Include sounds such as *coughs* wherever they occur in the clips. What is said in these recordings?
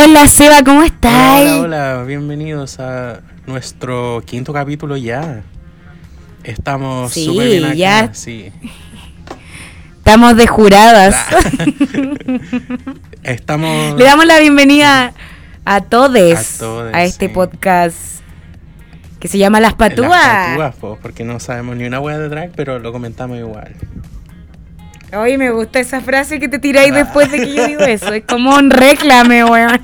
Hola Seba, ¿cómo estás? Hola, hola, bienvenidos a nuestro quinto capítulo ya. Estamos Sí, súper bien acá, ya. sí. Estamos de juradas. *laughs* Estamos Le damos la bienvenida a todes A todes, a este sí. podcast que se llama Las en las Patúas. patúas, po, porque no sabemos ni una wea de drag, pero lo comentamos igual. Oye, me gusta esa frase que te tiráis después de que yo digo eso. Es como un reclame, weón. *laughs*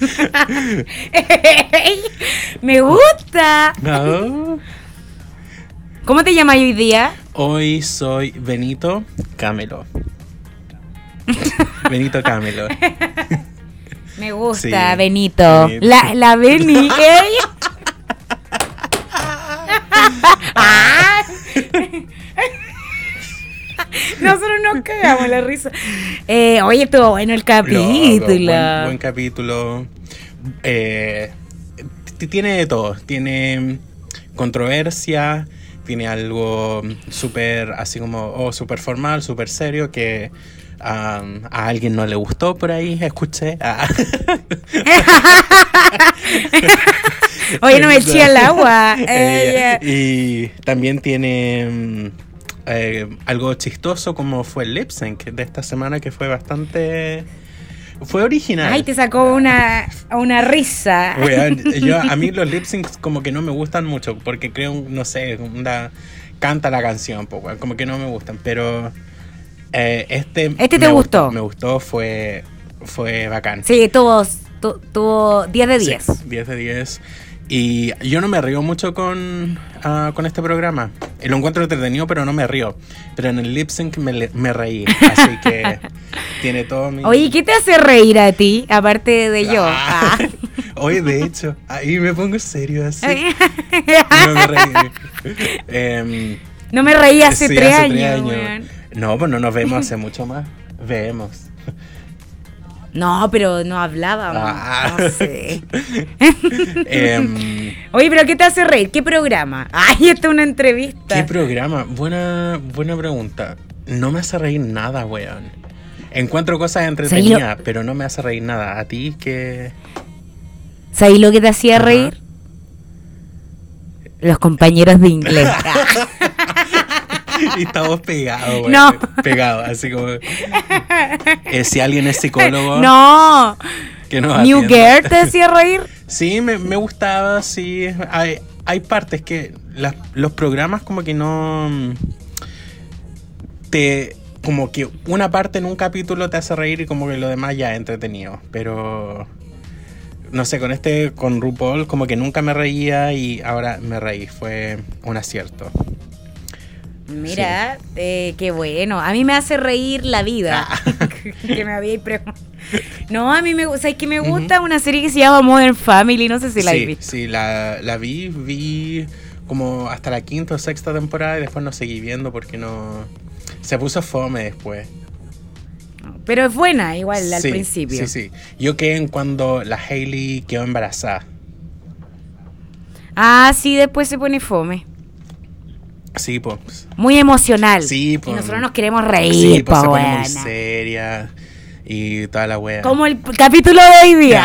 me gusta. No. ¿Cómo te llamas hoy día? Hoy soy Benito Camelo. Benito Camelo. *laughs* Me gusta, Sí, Benito. Benito. La, la Beni. ¡Ey! *laughs* Nosotros nos cagamos la risa. Eh, oye, estuvo bueno el capítulo. Loco, buen, buen capítulo. Eh, tiene de todo. Tiene controversia. Tiene algo súper así como, oh, súper formal, súper serio que um, a alguien no le gustó por ahí, escuché. Ah. *laughs* Oye, no me eché al agua. *laughs* Eh, y también tiene eh, algo chistoso como fue el lip sync de esta semana que fue bastante... Fue original. Ay, te sacó una, una risa. Yo, *laughs* a mí los lip syncs como que no me gustan mucho porque creo, no sé, una, canta la canción, pues, weón, como que no me gustan, pero eh, este... ¿Este te gustó? Me gustó, fue, fue bacán. Sí, tuvo, tu- tuvo 10 de 10. Sí, 10 de 10. Y yo no me río mucho con, ah, con este programa. Lo encuentro entretenido, pero no me río. Pero en el lip sync me, me reí. Así que *laughs* tiene todo mi... Oye, ¿qué te hace reír a ti, aparte de yo? Ah. Ah. *laughs* Oye, de hecho, ahí me pongo serio así. No me reí. *laughs* Em, No me reí hace sí, tres hace años. No, pues no nos vemos hace mucho más. Vemos. No, pero no hablábamos. Ah. No sé. *laughs* Em, Oye, pero ¿qué te hace reír? ¿Qué programa? *laughs* Ay, esta es una entrevista. ¿Qué programa? Buena, buena pregunta. No me hace reír nada, weón. Encuentro cosas entretenidas, pero no me hace reír nada. ¿A ti qué? ¿Sabes lo que te hacía Ajá. reír? Los compañeros de inglés. *laughs* *laughs* y estamos pegados, weón. No. Pegados, así como... Eh, si alguien es psicólogo... *laughs* no. Que nos New. Girl te hacía reír. *laughs* Sí, me, me gustaba, sí. Hay, hay partes que las- los programas como que no... mm, Te... Como que una parte en un capítulo te hace reír y como que lo demás ya es entretenido. Pero... No sé, con este, con RuPaul, como que nunca me reía y ahora me reí. Fue un acierto. Mira, eh, qué bueno. A mí me hace reír la vida. Ah. *laughs* que me había preguntado. No, a mí me gusta. ¿Sabes que me gusta una serie que se llama Modern Family? No sé si la sí, visto. sí, la, la vi, vi como hasta la quinta o sexta temporada y después no seguí viendo porque no... Se puso fome después. Pero es buena, igual, al Sí, principio. Sí, sí. Yo quedé en cuando la Hailey quedó embarazada. Ah, sí, después se pone fome. Sí, pues. Muy emocional. Sí, Y pues. nosotros nos queremos reír, Sí, pues se po, pone muy seria y toda la wea. Como el capítulo de hoy día.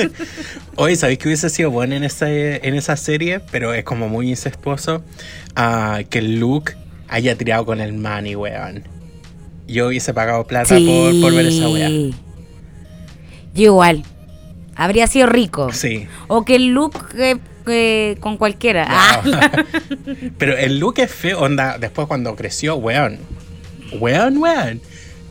*laughs* Oye, ¿sabéis que hubiese sido bueno en, ese, en esa serie? Pero es como muy incestuoso. ah, que Luke haya tirado con el Manny, weón. Yo hubiese pagado plata por, por ver esa wea. Yo igual. Habría sido rico. Sí. O que el look eh, con cualquiera. Ah. *laughs* Pero el look es feo, onda, después cuando creció, weón. Weón, weón.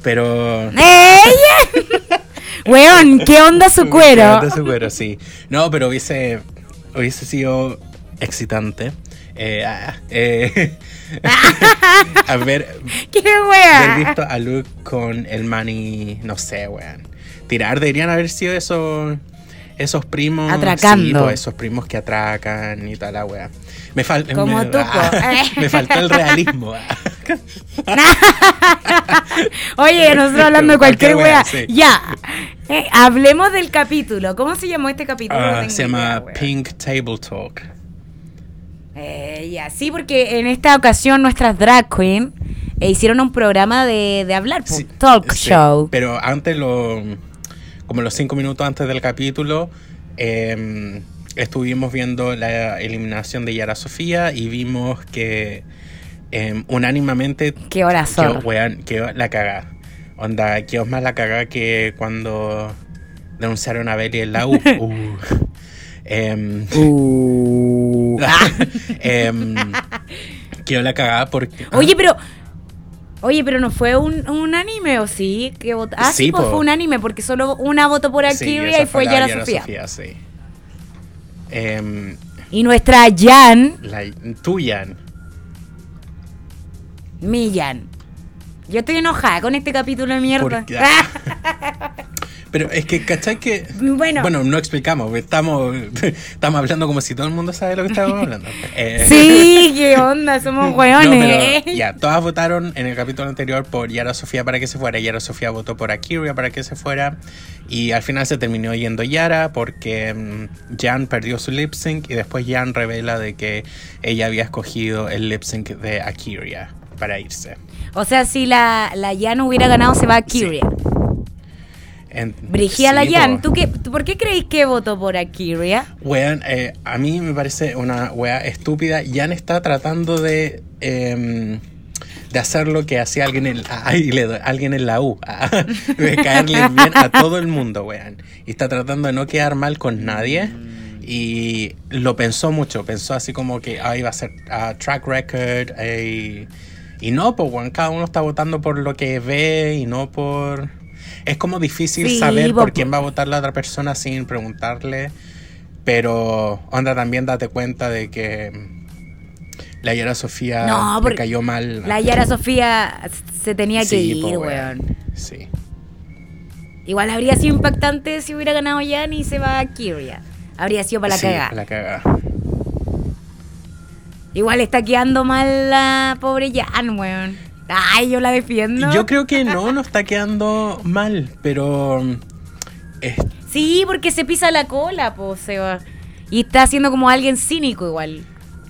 Pero... ¡Ella! Weón, ¿qué onda su *laughs* cuero? De su cuero, sí. No, pero hubiese, hubiese sido excitante. Eh, ah, eh, *laughs* a ver, ¡Qué haber wea! visto a Luke con el Manny, no sé, weón. Tirar, deberían haber sido esos, esos primos. Atracando. Sí, pues, esos primos que atracan y toda la wea. Me, fal- Como me, po. *laughs* me faltó el realismo. ah. *laughs* Oye, nosotros hablando de cualquier, Cualquier sí. Ya. Eh, hablemos del capítulo. ¿Cómo se llamó este capítulo? No Ah, se llama idea. Pink Table Talk. Eh, ya, sí, porque en esta ocasión nuestras drag queen eh, hicieron un programa de, de hablar, Sí, talk sí, show. Pero antes lo. Como los cinco minutos antes del capítulo, em, estuvimos viendo la eliminación de Yara Sofía y vimos que em, unánimemente... Qué hora que, weón, que la caga. Onda, que os más la caga que cuando denunciaron a Belly en la U. *laughs* Uh. Em, Uh. *laughs* que la cagada porque... Oye, pero. Oye, pero no fue un, un anime, ¿o sí? Que ah, sí, Sí, pues fue un anime, porque solo una votó por Sí, Akira esa y fue la Yara Yara Sofía. sí. Em, Y nuestra Jan, la Tuyan. mi Jan. Yo estoy enojada con este capítulo de mierda. *laughs* Pero es que, ¿cachai que...? Bueno. Bueno, no explicamos, estamos, *laughs* estamos hablando como si todo el mundo sabe lo que estamos *laughs* hablando. Eh, sí, qué onda, somos *laughs* no, hueones. pero ya, todas votaron en el capítulo anterior por Yara Sofía para que se fuera. Yara Sofía votó por Akira para que se fuera. Y al final se terminó yendo Yara porque mm, Jan perdió su lip sync y después Jan revela de que ella había escogido el lip sync de Akira para irse. O sea, si la, la Jan hubiera ganado, se va a Kyria. En- Brigida la sí, Jan, po. ¿tú, qué, tú por qué creéis que votó por Akira? Weón, eh, a mí me parece una wea estúpida. Jan está tratando de, em, de hacer lo que hacía alguien en, ay, le doy- alguien en la U. *laughs* de caerle bien a todo el mundo, weón. Y está tratando de no quedar mal con nadie. Y lo pensó mucho. Pensó así como que ah, iba a ser track record. eh, y no, pues, weón, cada uno está votando por lo que ve y no por... Es como difícil Sí, saber po- por quién va a votar la otra persona sin preguntarle. Pero, onda, también date cuenta de que la Yara Sofía No, porque cayó mal. La Yara Sofía se tenía que Sí, ir, po, weón. Sí. Igual habría sido impactante si hubiera ganado Jan y se va a Kyria. Habría sido para la Sí, cagada. la cagada. Igual está quedando mal la pobre Jan, weón. Ay, yo la defiendo. Yo creo que no, no está quedando mal, pero. mm, es- Sí, porque se pisa la cola, po, Seba. Y está haciendo como alguien cínico igual.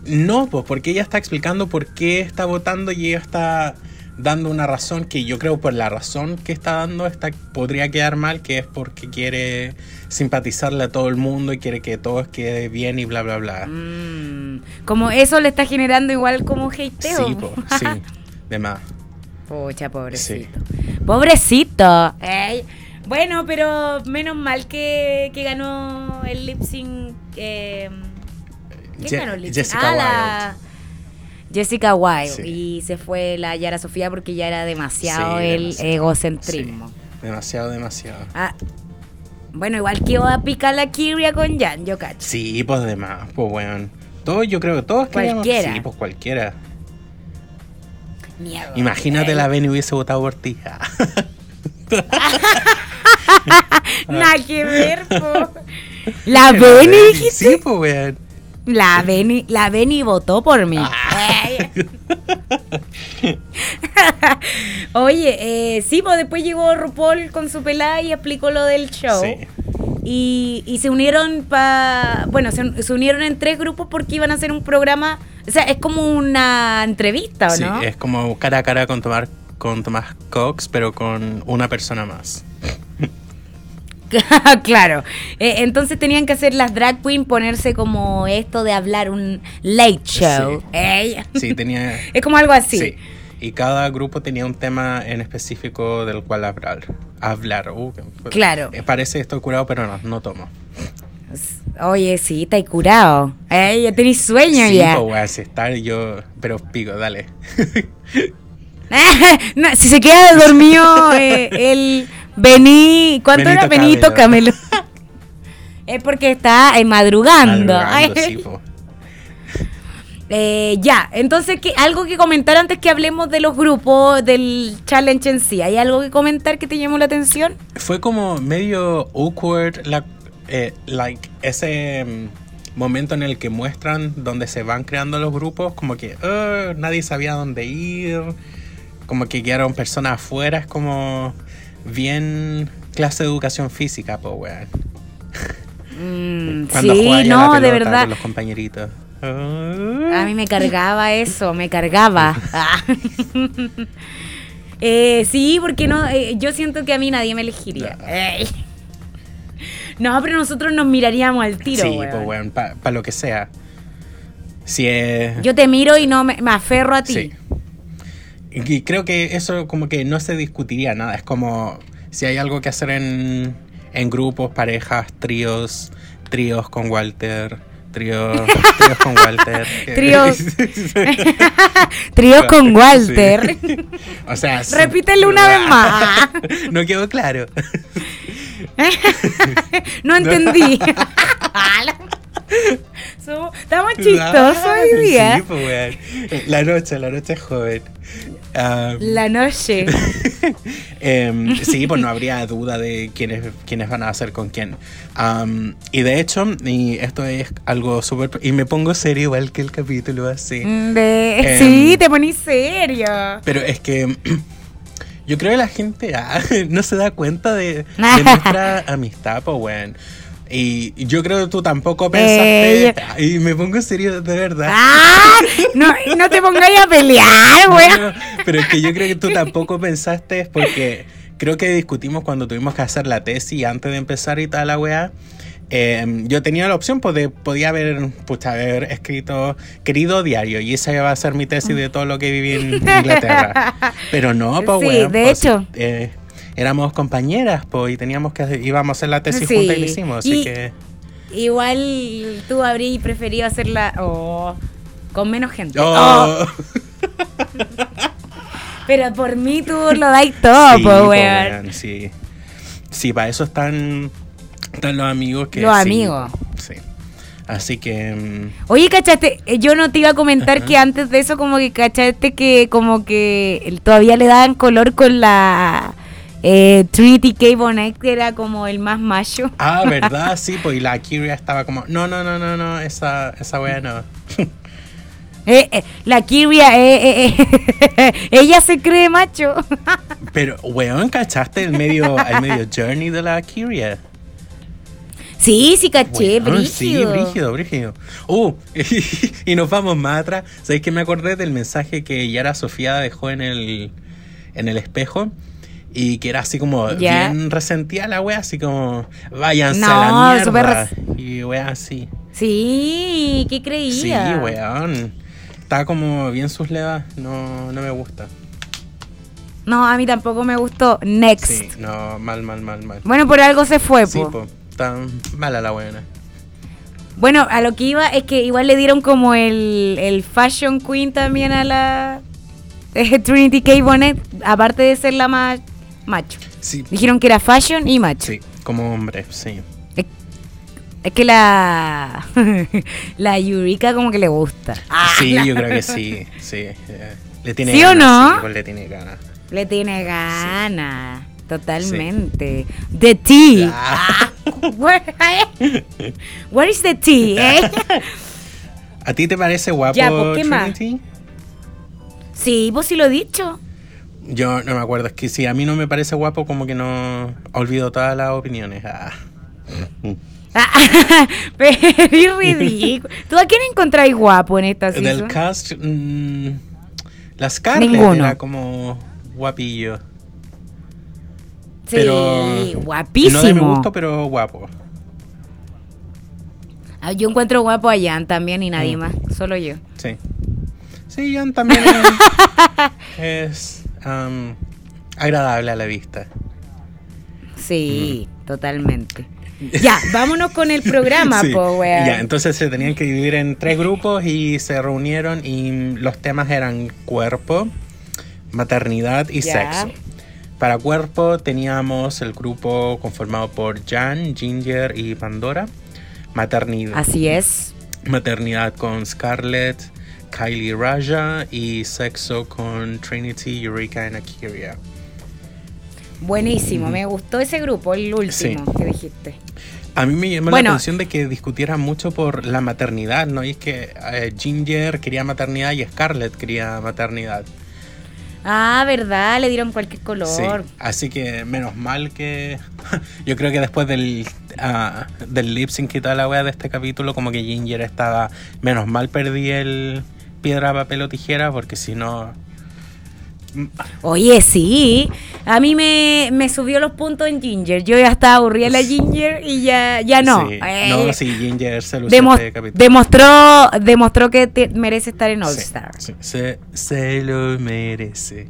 no, pues, porque ella está explicando por qué está votando y ella está dando una razón que yo creo por la razón que está dando está, podría quedar mal, que es porque quiere simpatizarle a todo el mundo y quiere que todo quede bien y bla, bla, bla. Mm, como eso le está generando igual como hateo. Sí, po, sí, *laughs* de más. Pucha, pobrecito. Pobrecito. Ey. Bueno, pero menos mal que, que ganó el lip sync. eh, ¿Quién Je- ganó el lip sync? Jessica Ah, la- Jessica Wilde. Sí. Y se fue la Yara Sofía porque ya era demasiado Sí, el demasiado. egocentrismo. Demasiado, demasiado. Ah, bueno, igual que va a picar la Kyria con Jan, yo cacho. Sí, pues de más, pues bueno. Todos, yo creo que todos queríamos- Cualquiera. Sí, pues cualquiera. Mierda. Imagínate la Benny hubiese votado por ti. *laughs* Nada que ver, po. La Beni, dijiste. Sí, pues weón. La Beni, la Beni votó por mí. Ah. *laughs* Oye, eh, sí, pues después llegó RuPaul con su pelada y explicó lo del show. Sí. Y, y se unieron para. Bueno, se, se unieron en tres grupos porque iban a hacer un programa. O sea, es como una entrevista, ¿o Sí, no? es como cara a cara con Tomás, con Tomás Cox, pero con una persona más. *laughs* claro. Eh, entonces tenían que hacer las drag queen ponerse como esto de hablar un late show. Sí. Sí, tenía. *laughs* Es como algo así. Sí. Y cada grupo tenía un tema en específico del cual hablar. Hablar. Uh, Claro. Eh, parece que estoy curado, pero no, no tomo. Oye, sí, estáis curado. Ey, ya tenéis sueño sí, ya. pues, weón, si estar yo. Pero pico, dale. *laughs* No, si se queda dormido eh, el Bení, ¿cuánto Benito era Benito Camelo. *laughs* Es porque está eh, madrugando. Madrugando, sí, *laughs* po. Eh, ya, entonces ¿qué- algo que comentar antes que hablemos de los grupos del challenge en sí. ¿Hay algo que comentar que te llamó la atención? Fue como medio awkward, la, eh, like, ese mm, momento en el que muestran donde se van creando los grupos, como que "Ah, nadie sabía dónde ir, como que quedaron personas afuera, es como bien clase de educación física, po, weón. Mm, sí, no, de verdad. con los compañeritos. Ah. A mí me cargaba eso, me cargaba. *laughs* Eh, sí, porque no, eh, yo siento que a mí nadie me elegiría. Ey. No, pero nosotros nos miraríamos al tiro, sí, weón. pues weón, para lo que sea. Si es... Yo te miro y no me, me aferro a ti. Sí. Y creo que eso como que no se discutiría nada. Es como si hay algo que hacer en, en grupos, parejas, tríos, tríos con Walter, tríos, tríos con Walter. *laughs* Tríos. Tríos *laughs* con Walter. Sí. O sea, *laughs* sí. Repítelo una vez más. No quedó claro. no entendí. Estamos chistosos hoy día. Sí, pues. La noche, la noche es joven. La noche. *laughs* Em, sí, pues no habría duda de quiénes, quiénes van a hacer con quién. Y de hecho, y esto es algo súper... Y me pongo serio igual que el capítulo así. De- Em. sí, te ponís serio. Pero es que *clears throat* yo creo que la gente ah, *laughs* no se da cuenta de, de *laughs* nuestra amistad, pues, weón. Y yo creo que tú tampoco pensaste... Eh, Y me pongo serio de verdad. ¡Ah! No, no te pongáis a pelear, No, weón. no, pero es que yo creo que tú tampoco pensaste porque creo que discutimos cuando tuvimos que hacer la tesis antes de empezar y tal la weá. Eh, yo tenía la opción, pues, de, podía haber, pucha, haber escrito querido diario y esa iba a ser mi tesis de todo lo que viví en Inglaterra. *laughs* Pero no, pues, Sí, de pues, hecho. eh, éramos compañeras, pues, y teníamos que hacer- íbamos a hacer la tesis Sí, juntas y lo hicimos, así y- que... Igual tú habrías preferido hacerla oh, con menos gente. Oh. Oh, *laughs* pero por mí tú lo dais todo, Sí, po, weón. sí. Sí, para eso están, están los amigos que. Los sí, amigos. Sí. Así que. mm, Oye, cachaste, Eh, yo no te iba a comentar Ajá. que antes de eso como que cachaste que como que todavía le daban color con la eh, Trinity K. Bonet, que era como el más macho. Ah, *laughs* ¿verdad? Sí, pues y la Kyria estaba como. No, no, no, no, no, esa, esa wea no. *laughs* Eh, eh, la Kiria, eh, eh, eh, *laughs* ella se cree macho. Pero, weón, ¿cachaste el medio, el medio journey de la Kyria? sí, sí caché, Weón, Sí, brígido. brígido, brígido. Uh, y, nos vamos más atrás. ¿Sabéis que me acordé del mensaje que Yara Sofía dejó en el, en el espejo? Y que era así como bien resentida la wea, así como, váyanse No, a la mierda. Y wea así. Sí, ¿qué Sí, creía? weón. Está como bien sus levas, no, no me gusta. No, a mí tampoco me gustó. Next. Sí, no, mal, mal, mal, mal. Bueno, por algo se fue, Sí, po. po, está mala la buena. Bueno, a lo que iba es que igual le dieron como el, el Fashion Queen también a la eh, Trinity K. Bonnet, aparte de ser la más macho. Sí, Dijeron que era fashion y macho. sí, como hombre, sí. Es, es que la *laughs* la Eureka como que le gusta. Ah, Sí, la- yo creo que *laughs* sí, sí. eh, Le tiene ¿Sí o no? sí, le tiene ganas. Le tiene ganas. Totalmente. The tea. Ah. *laughs* Where, where is the tea, eh? ¿A ti te parece guapo Ya, pues, ¿qué más? Sí, pues sí lo he dicho. Yo no me acuerdo, es que si a mí no me parece guapo, como que no olvido todas las opiniones. Ah. *laughs* Pero ridículo. ¿Tú a quién encontráis guapo en esta Del season? cast, mm, la Scarlett Ninguno. era como guapillo. Sí, pero guapísimo. No de mi gusto, pero guapo. Ah, Yo encuentro guapo a Jan también y nadie Mm. más, solo yo. Sí. Sí, Jan también es, *laughs* um, agradable a la vista. Sí, totalmente. Ya, vámonos con el programa, *laughs* Sí. po. Ya, entonces se tenían que dividir en tres grupos y se reunieron y los temas eran cuerpo, maternidad y Ya. sexo. Para cuerpo teníamos el grupo conformado por Jan, Ginger y Pandora. Maternidad, Así es. maternidad con Scarlett, Kylie Raja y sexo con Trinity, Eureka y Akiria. Buenísimo, me gustó ese grupo, el último Sí. que dijiste. A mí me llamó Bueno. la atención de que discutieran mucho por la maternidad, ¿no? Y es que eh, Ginger quería maternidad y Scarlett quería maternidad. Ah, ¿verdad? Le dieron cualquier Sí. color. Así que menos mal que. *laughs* Yo creo que después del, ah, del lip sync y toda la wea de este capítulo, como que Ginger estaba. Menos mal perdí el piedra, papel o tijera, porque si no. Oye, sí. A mí me, me subió los puntos en Ginger. Yo ya estaba aburrida en la Ginger y ya, ya no. Sí. Eh, no, sí, Ginger se demo- este demostró, demostró que te- merece estar en All Sí, Star. sí, se, se lo merece.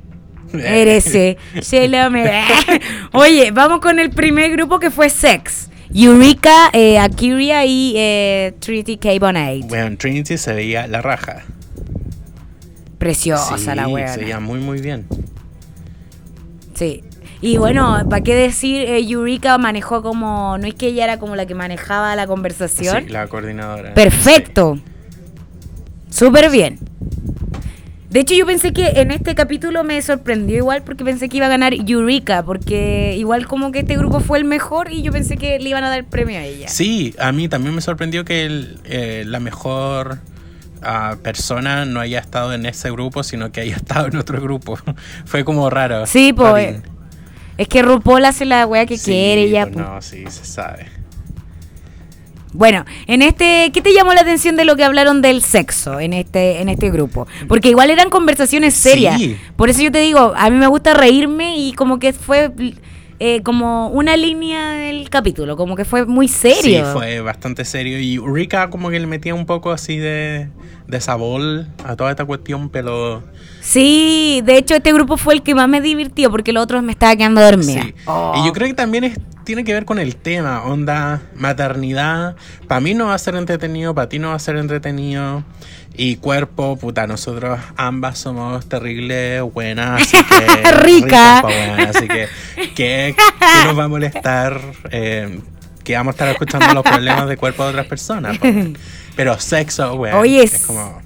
Merece. *laughs* se lo merece. *laughs* Oye, vamos con el primer grupo que fue Sex. Eureka, eh, Akiria y eh, Trinity K. Bonet. Bueno, Trinity se veía la raja. Preciosa sí, la wea. se veía muy, muy bien. Sí. Y bueno, ¿para qué decir? Eh, Eureka manejó como. No es que ella era como la que manejaba la conversación. Sí, la coordinadora. Perfecto. Súper bien. De hecho, yo pensé que en este capítulo me sorprendió igual porque pensé que iba a ganar Eureka, porque igual como que este grupo fue el mejor y yo pensé que le iban a dar premio a ella. Sí, a mí también me sorprendió que el, eh, la mejor ah, persona no haya estado en ese grupo, sino que haya *laughs* estado en otro grupo. *laughs* Fue como raro. Sí, pues. Es que RuPaul hace la wea que Sí, quiere ya. pues pues. No, sí, se sabe. Bueno, en este, ¿qué te llamó la atención de lo que hablaron del sexo en este, en este grupo? Porque igual eran conversaciones serias. Sí. Por eso yo te digo, a mí me gusta reírme y como que fue eh, como una línea del capítulo, como que fue muy serio. Sí, fue bastante serio. Y Rika como que le metía un poco así de, de sabor a toda esta cuestión, pero... Sí, de hecho este grupo fue el que más me divirtió porque los otros me estaba quedando dormida. Sí. Oh. Y yo creo que también es, tiene que ver con el tema, onda, maternidad. Para mí no va a ser entretenido, para ti no va a ser entretenido. Y cuerpo, puta, nosotros ambas somos terribles, *laughs* buenas, así que... Rica. así que, ¿qué, qué nos va a molestar? Eh, que vamos a estar escuchando los problemas de cuerpo de otras personas. po. *laughs* Pero sexo, weón, Oye, es como...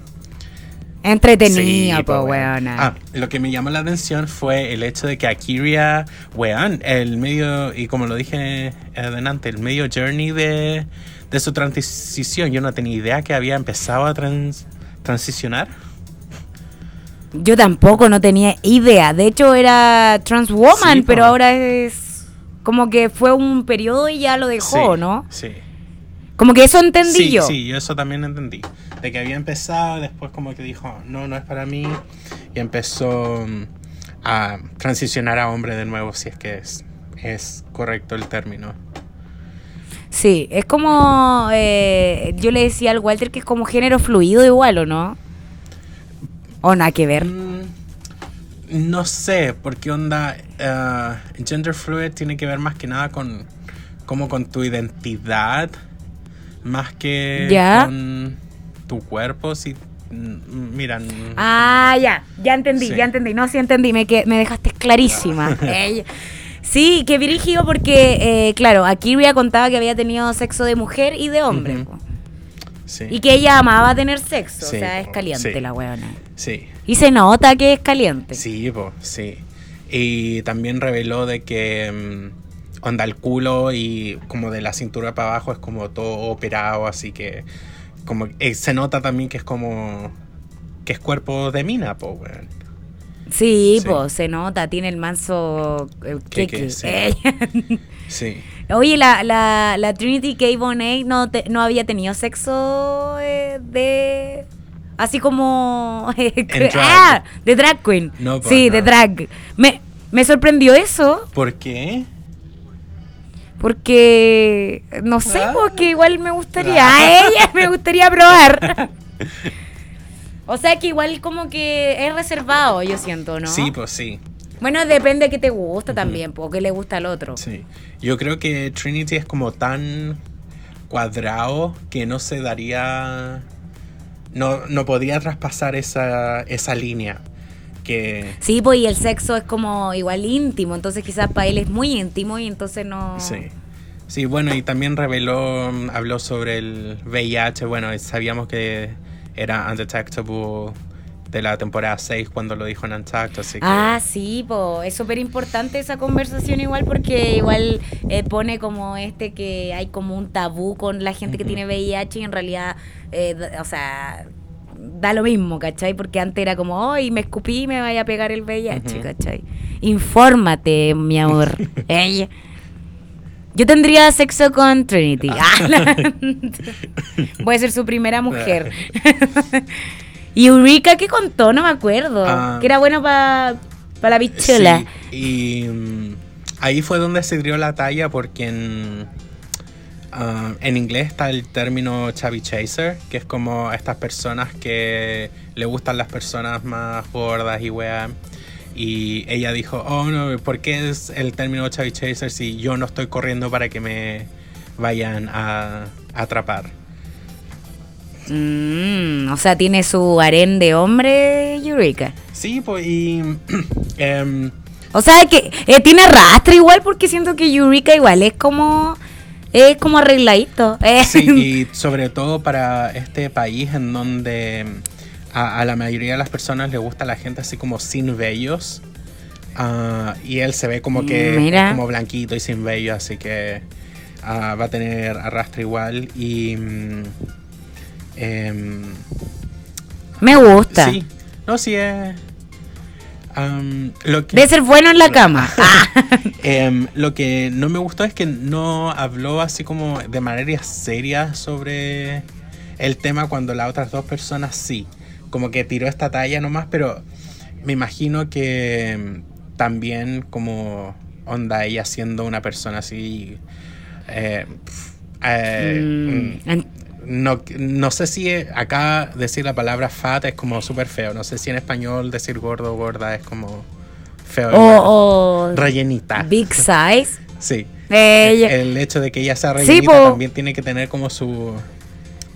Entretenido, Sí, po, weona. Ah, lo que me llamó la atención fue el hecho de que Akiria, weón, el medio, y como lo dije adelante, el medio journey de, de su transición, yo no tenía idea que había empezado a trans- transicionar. Yo tampoco no tenía idea. De hecho era trans woman, Sí, po. pero ahora es como que fue un periodo y ya lo dejó, Sí, ¿no? Sí. Como que eso entendí sí, yo. sí, yo eso también entendí. De que había empezado, después como que dijo, no, no es para mí, y empezó mm, a transicionar a hombre de nuevo, si es que es, es correcto el término. Sí, es como. eh, yo le decía al Walter que es como género fluido igual, ¿o no? O nada que ver. Mm, No sé, porque onda eh, gender fluid tiene que ver más que nada con como con tu identidad, más que Ya. con tu cuerpo. Si mm, miran, Ah, ya, ya entendí, Sí. ya entendí. No, sí entendí, me, que, me dejaste clarísima. *laughs* Sí, que brígido porque, eh, claro, Akiria contaba que había tenido sexo de mujer y de hombre. Sí, Y que ella amaba tener sexo, Sí, o sea, es caliente sí. la weona. sí, Y se nota que es caliente. sí, po, sí. Y también reveló de que mm, onda el culo y como de la cintura para abajo es como todo operado, así que como eh, se nota también que es como que es cuerpo de mina, po, weón. Sí, Sí. pues se nota, tiene el manso eh, Que- queque. que sí. *laughs* Sí. Oye, la, la, la Trinity K. Bonet no, te- no había tenido sexo eh, de... Así como... *laughs* drag. ¡Ah! De drag queen. No, pues, sí, no. de drag. Me, me sorprendió eso ¿Por qué? porque... No sé, Ah. porque igual me gustaría... Ah. *laughs* A ella me gustaría probar. O sea que igual como que es reservado, yo siento, ¿no? Sí, pues sí. Bueno, depende de qué te gusta también, porque le gusta al otro. Sí. Yo creo que Trinity es como tan cuadrado que no se daría. No, no podría traspasar esa, esa línea. Que. Sí, pues y el sexo es como igual íntimo, entonces quizás para él es muy íntimo y entonces no... Sí. Sí, bueno, y también reveló, habló sobre el VIH. Bueno, sabíamos que era undetectable de la temporada 6 cuando lo dijo en así que. Ah, sí, pues es súper importante esa conversación igual porque igual eh, pone como este que hay como un tabú con la gente que tiene VIH y en realidad, eh, o sea, da lo mismo, ¿cachai? Porque antes era como, hoy me escupí y me vaya a pegar el VIH, Ujú. ¿cachai? Infórmate, mi amor. *laughs* Ella. Yo tendría sexo con Trinity. Ah, la- *laughs* *laughs* Voy a ser su primera mujer. *laughs* y Eureka, ¿qué contó? No me acuerdo. Ah. que era bueno para Para la pichula. Sí, y mm, ahí fue donde se dio la talla porque en, ah, en inglés está el término chubby chaser, que es como estas personas que le gustan las personas más gordas y weá. Y ella dijo, oh no, ¿por qué es el término chubby chaser si yo no estoy corriendo para que me vayan a atrapar? Mm, o sea, tiene su harén de hombre, Eureka. Sí, pues y... *clears throat* em, O sea, que eh, tiene rastre igual porque siento que Eureka igual es como... Es como arregladito. eh. Sí, *laughs* y sobre todo para este país en donde a, a la mayoría de las personas le gusta la gente así como sin vellos. Ah, y él se ve como que Mira. como blanquito y sin vellos, así que ah, va a tener arrastre igual. Y. mm, em, Me gusta. sí, no, sí es. lo que, Debe ser bueno en la cama. *laughs* Ah. Em, lo que no me gustó es que no habló así como de manera seria sobre el tema cuando las otras dos personas sí. Como que tiró esta talla nomás, pero me imagino que em, también como onda ella siendo una persona así... eh, eh, Mm, en- no, no sé si acá decir la palabra fat es como súper feo. No sé si en español decir gordo o gorda es como feo. igual. o, o Rellenita. Big Size. Sí. Ella- El hecho de que ella sea rellenita también tiene que tener como su...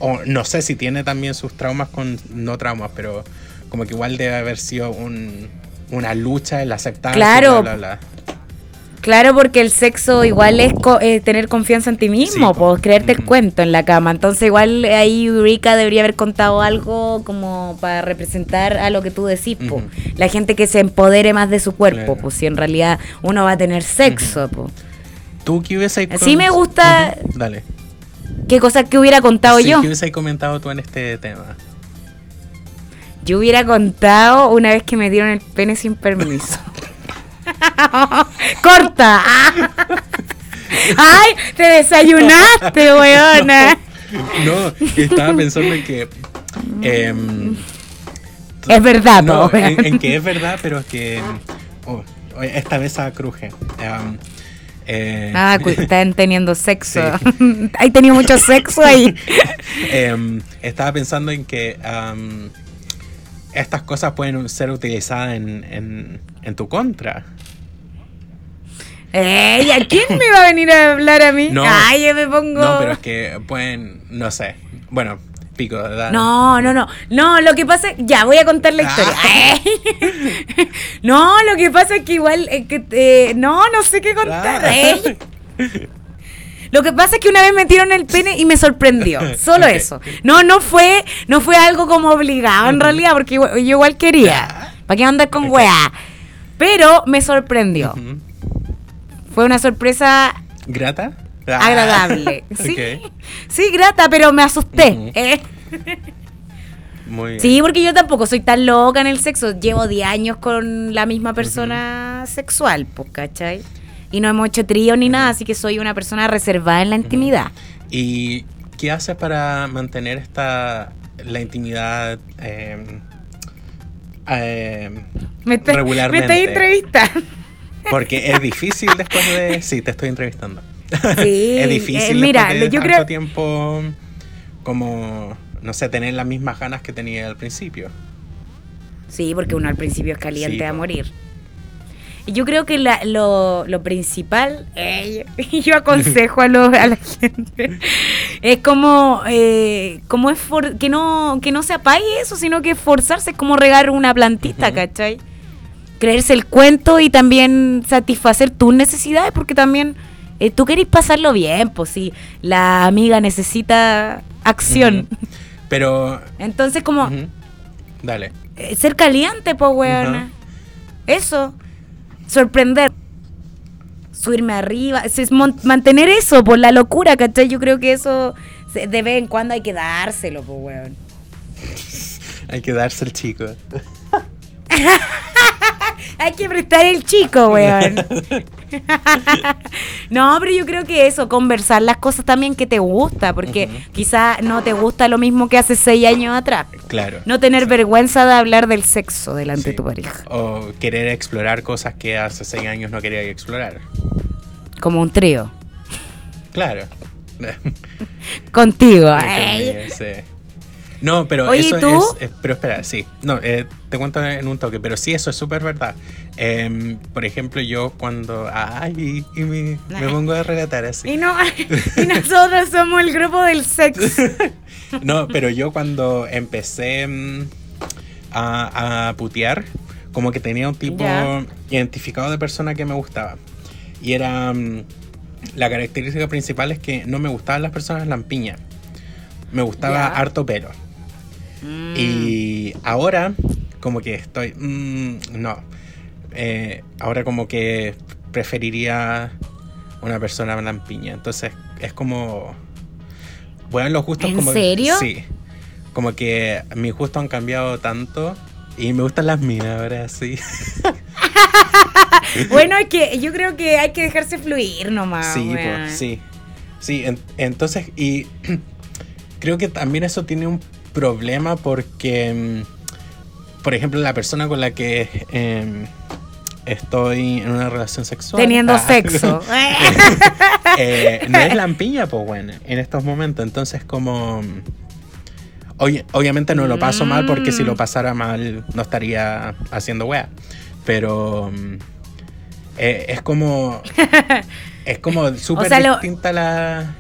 O no sé si tiene también sus traumas con... No traumas, pero como que igual debe haber sido un, una lucha el aceptar. Claro. Bla, bla, bla. Claro, porque el sexo igual es co- eh, tener confianza en ti mismo, Sí, pues creerte el Ujú. cuento en la cama. Entonces igual ahí Eureka debería haber contado algo como para representar a lo que tú decís, po. La gente que se empodere más de su cuerpo, Claro. pues si en realidad uno va a tener sexo, po. ¿Tú qué Sí me gusta- Dale. ¿Qué cosas que hubiera contado Sí, yo? ¿Qué hubiese comentado tú en este tema? Yo hubiera contado una vez que me dieron el pene sin permiso. *laughs* ¡Corta! ¡Ay! ¡Te desayunaste, weona! No, estaba pensando en que... em, Es verdad, No, en, que es verdad, pero que oh, esta vez cruje. Um, eh, Ah, *laughs* están teniendo sexo. Hay *laughs* tenido mucho sexo ahí. *laughs* em, estaba pensando en que um, estas cosas pueden ser utilizadas en, en, en tu contra. Ey, ¿a quién me va a venir a hablar a mí? No. Ay, yo me pongo. No, pero es que pueden, no sé. Bueno, pico, ¿verdad? No, no, no. No, lo que pasa ya voy a contar la historia. Ah. *laughs* Ay. No, lo que pasa es que igual eh, que eh, no, no sé qué contar. Ah. Lo que pasa es que una vez metieron el pene y me sorprendió. Solo eso. No, no fue, no fue algo como obligado en realidad, porque yo igual quería. ¿Para qué andar con weá? Pero me sorprendió. Fue una sorpresa ¿Grata? Ah. agradable. *laughs* Sí, sí, grata, pero me asusté. Eh. Muy bien. Sí, porque yo tampoco soy tan loca en el sexo. Llevo 10 años con la misma persona sexual, pues, ¿cachai? Y no hemos hecho trío ni nada, así que soy una persona reservada en la intimidad. ¿Y qué haces para mantener esta la intimidad eh, eh, Me está- regularmente? Me estáis entrevistando. Porque es difícil después de... Sí, te estoy entrevistando. *laughs* Sí, es difícil eh, mira, después de yo tanto creo- tiempo como, no sé, tener las mismas ganas que tenía al principio. Sí, porque uno al principio es caliente Sí, a morir. Y yo creo que la- lo, lo principal, eh, *laughs* yo aconsejo a, lo- a la gente, es como, eh, como es for- que, no, que no se apague eso, sino que esforzarse, es como regar una plantita, Ujú. ¿cachai? Creerse el cuento y también satisfacer tus necesidades, porque también eh, tú querés pasarlo bien, pues si la amiga necesita acción. Pero... Entonces, como Dale. eh, ser caliente, po, weona. Eso. Sorprender. Subirme arriba. es- mantener eso por la locura, ¿cachai? Yo creo que eso de vez en cuando hay que dárselo, po, weón. *laughs* Hay que darse el chico. *laughs* Hay que prestar el chico, weón. *laughs* No, pero yo creo que eso, conversar las cosas también que te gusta, porque quizá no te gusta lo mismo que hace seis años atrás. Claro. No tener vergüenza de hablar del sexo delante Sí. de tu pareja. O querer explorar cosas que hace seis años no quería explorar. Como un trío. Claro. *laughs* Contigo. Sí. No, pero Oye, eso es, es- Pero espera, sí. No, eh, te cuento en un toque, pero sí, eso es súper verdad. Em, por ejemplo, yo cuando. Ay, y me, me pongo a relatar así. Y, no, *laughs* y nosotros somos el grupo del sexo. *laughs* No, pero yo cuando empecé mm, a, a putear, como que tenía un tipo identificado de persona que me gustaba. Y era. mm, la característica principal es que no me gustaban las personas lampiñas. Me gustaba harto pelo. Mm. Y ahora, como que estoy. mm, no. Eh, ahora, como que preferiría una persona lampiña. Entonces, es como. Bueno, los gustos ¿En como. serio? Sí. Como que mis gustos han cambiado tanto. Y me gustan las minas ahora, sí. *laughs* Bueno, es que yo creo que hay que dejarse fluir nomás. sí, pues, sí. Sí, en- entonces, y *clears throat* creo que también eso tiene un problema porque, mm, por ejemplo, la persona con la que em, estoy en una relación sexual. Teniendo Ah, sexo. *laughs* eh, no es lampiña, pues bueno, en estos momentos. Entonces, como. Oye, obviamente no lo paso mal porque si lo Mm. pasara mal no estaría haciendo wea. Pero. mm, eh, es como. *laughs* Es como súper sea, lo- distinta la.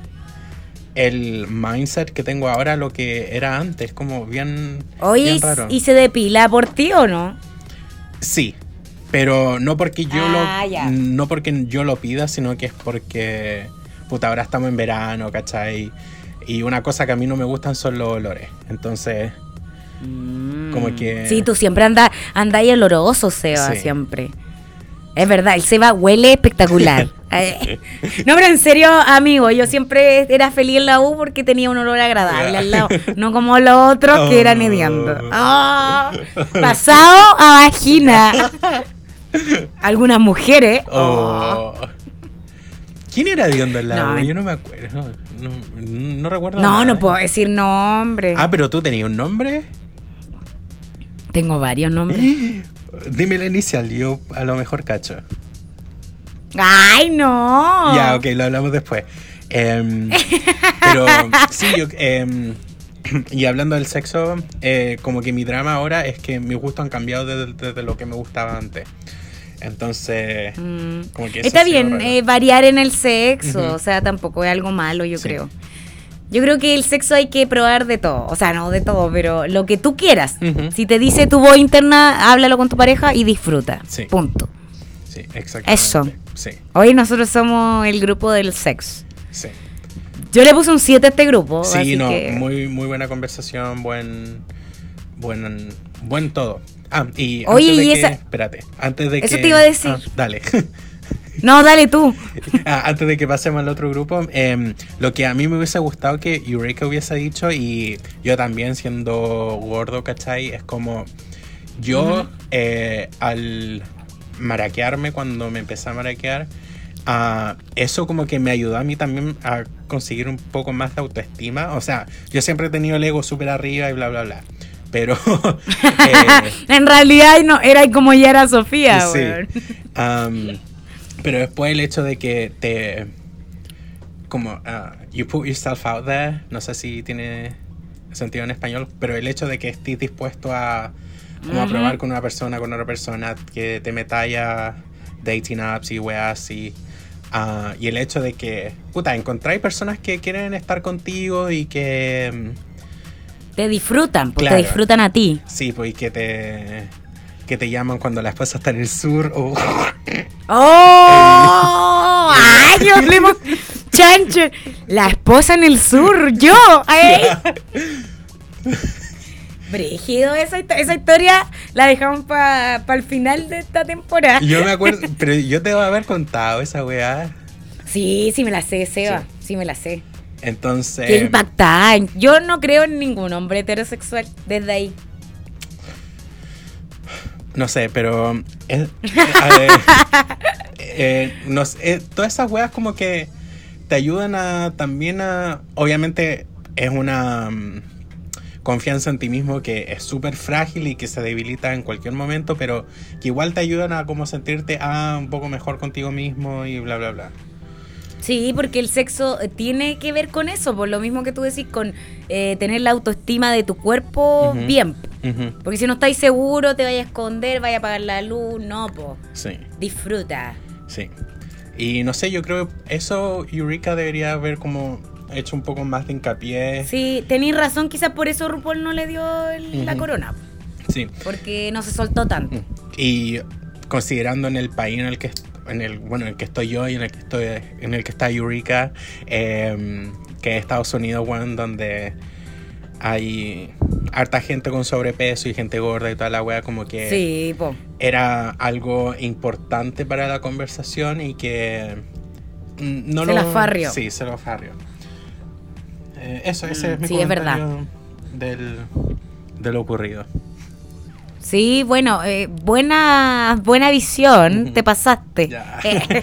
El mindset que tengo ahora lo que era antes. Como bien. Oye, bien ¿y- raro. ¿y se depila por ti o no? Sí, pero no porque yo Ah, lo ya. no porque yo lo pida, sino que es porque puta, ahora estamos en verano, ¿cachai? Y una cosa que a mí no me gustan son los olores. Entonces, como que Mm. Sí, tú siempre andas anda ahí oloroso, Seba, Sí. siempre. Es verdad, el Seba huele espectacular. *laughs* Eh, no, pero en serio, amigo, yo siempre era feliz en la U porque tenía un olor agradable al lado. *laughs* No como los otros que eran Oh. hediondo. Ah, pasado a vagina. Algunas mujeres. oh. ¿Quién era de onda al lado? No. Yo no me acuerdo. No, no recuerdo. No, nada. no puedo decir nombre. Ah, pero tú tenías un nombre. Tengo varios nombres. *laughs* Dime la inicial, yo a lo mejor cacho. ¡Ay, no! Ya, ok, lo hablamos después. Em, pero *laughs* sí, yo, em, y hablando del sexo, eh, como que mi drama ahora es que mis gustos han cambiado desde, desde lo que me gustaba antes. Entonces, Mm. como que Está bien eh, variar en el sexo, o sea, tampoco es algo malo, yo Sí. creo. Yo creo que el sexo hay que probar de todo, o sea, no de todo, pero lo que tú quieras. Si te dice tu voz interna, háblalo con tu pareja y disfruta. Sí. Punto. Sí, exactamente. Eso. Sí, Hoy nosotros somos el grupo del sexo. sí. Yo le puse un 7 a este grupo. Sí, así no, que- muy, muy buena conversación, buen, buen, buen todo. Ah, y Oye, antes de y que, esa- espérate, antes de Eso que... te iba a decir. Ah, dale. *laughs* No, dale tú. *laughs* Ah, antes de que pasemos al otro grupo, em, lo que a mí me hubiese gustado que Eureka hubiese dicho, y yo también siendo gordo, ¿cachai? Es como yo eh, al maraquearme, cuando me empecé a maraquear, ah, eso como que me ayudó a mí también a conseguir un poco más de autoestima. O sea, yo siempre he tenido el ego súper arriba y bla, bla, bla. Pero... *laughs* eh, *laughs* en realidad no, era como ya era Sofía, Sí. Pero después el hecho de que te. Como. ah, you put yourself out there. No sé si tiene sentido en español. Pero el hecho de que estés dispuesto a. Como a Ujú. probar con una persona, con otra persona. Que te metalla dating apps y weas y. ah, y el hecho de que. Puta, encontráis personas que quieren estar contigo y que. mm, Te disfrutan, Claro. te disfrutan a ti. Sí, pues y que te. Que te llaman cuando la esposa está en el sur. o *laughs* ¡Oh! ¡Ay, yo hablemos! ¡Chancho! La esposa en el sur, yo. ¡Ay! *laughs* Brígido, esa, esa historia la dejamos para el final de esta temporada. Yo me acuerdo, pero yo te voy a haber contado esa weá. Sí, sí me la sé, Seba. Sí. Sí, me la sé. Entonces. Qué impactada. Yo no creo en ningún hombre heterosexual desde ahí. No sé, pero. eh, ver, *laughs* Eh, nos, eh, todas esas weas como que te ayudan a también a... Obviamente es una mm, confianza en ti mismo que es súper frágil y que se debilita en cualquier momento, pero que igual te ayudan a como sentirte ah, un poco mejor contigo mismo y bla, bla, bla. Sí, porque el sexo tiene que ver con eso, por lo mismo que tú decís, con eh, tener la autoestima de tu cuerpo bien. Porque si no estáis seguro, te vayas a esconder, vaya a apagar la luz, no, po. Sí, Disfruta. sí. Y no sé, yo creo que eso Eureka debería haber como hecho un poco más de hincapié. Sí, tenéis razón, quizás por eso RuPaul no le dio el- la corona, Sí. porque no se soltó tanto. Y considerando en el país en el que en el bueno en el que estoy yo y en el que estoy en el que está Eureka eh, que es Estados Unidos weón, donde hay harta gente con sobrepeso y gente gorda y toda la wea como que Sí, po. era algo importante para la conversación y que mm, no Se lo la farrió. sí se lo farrió Eh, eso ese Mm, es mi sí, es verdad. comentario del de lo ocurrido Sí, bueno, eh, buena, buena visión, te pasaste. Ya. *laughs*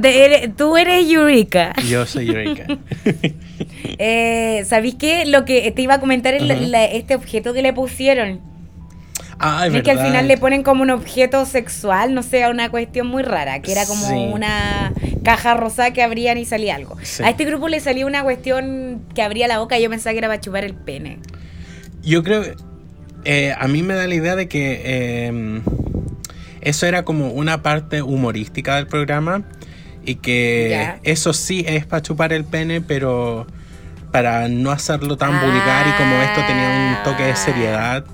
Te- eres- tú eres Eureka. yo soy Eureka *laughs* Eh, ¿Sabéis qué? Lo que te iba a comentar es la- Ujú. la- este objeto que le pusieron. Ah, es Es que al final le ponen como un objeto sexual, no sé, una cuestión muy rara, que era como Sí. una caja rosada que abrían y salía algo. Sí. A este grupo le salió una cuestión que abría la boca y yo pensaba que era para chupar el pene. Yo creo, eh, a mí me da la idea de que eh, eso era como una parte humorística del programa y que eso sí es para chupar el pene, pero para no hacerlo tan Ah. vulgar y como esto tenía un toque de seriedad,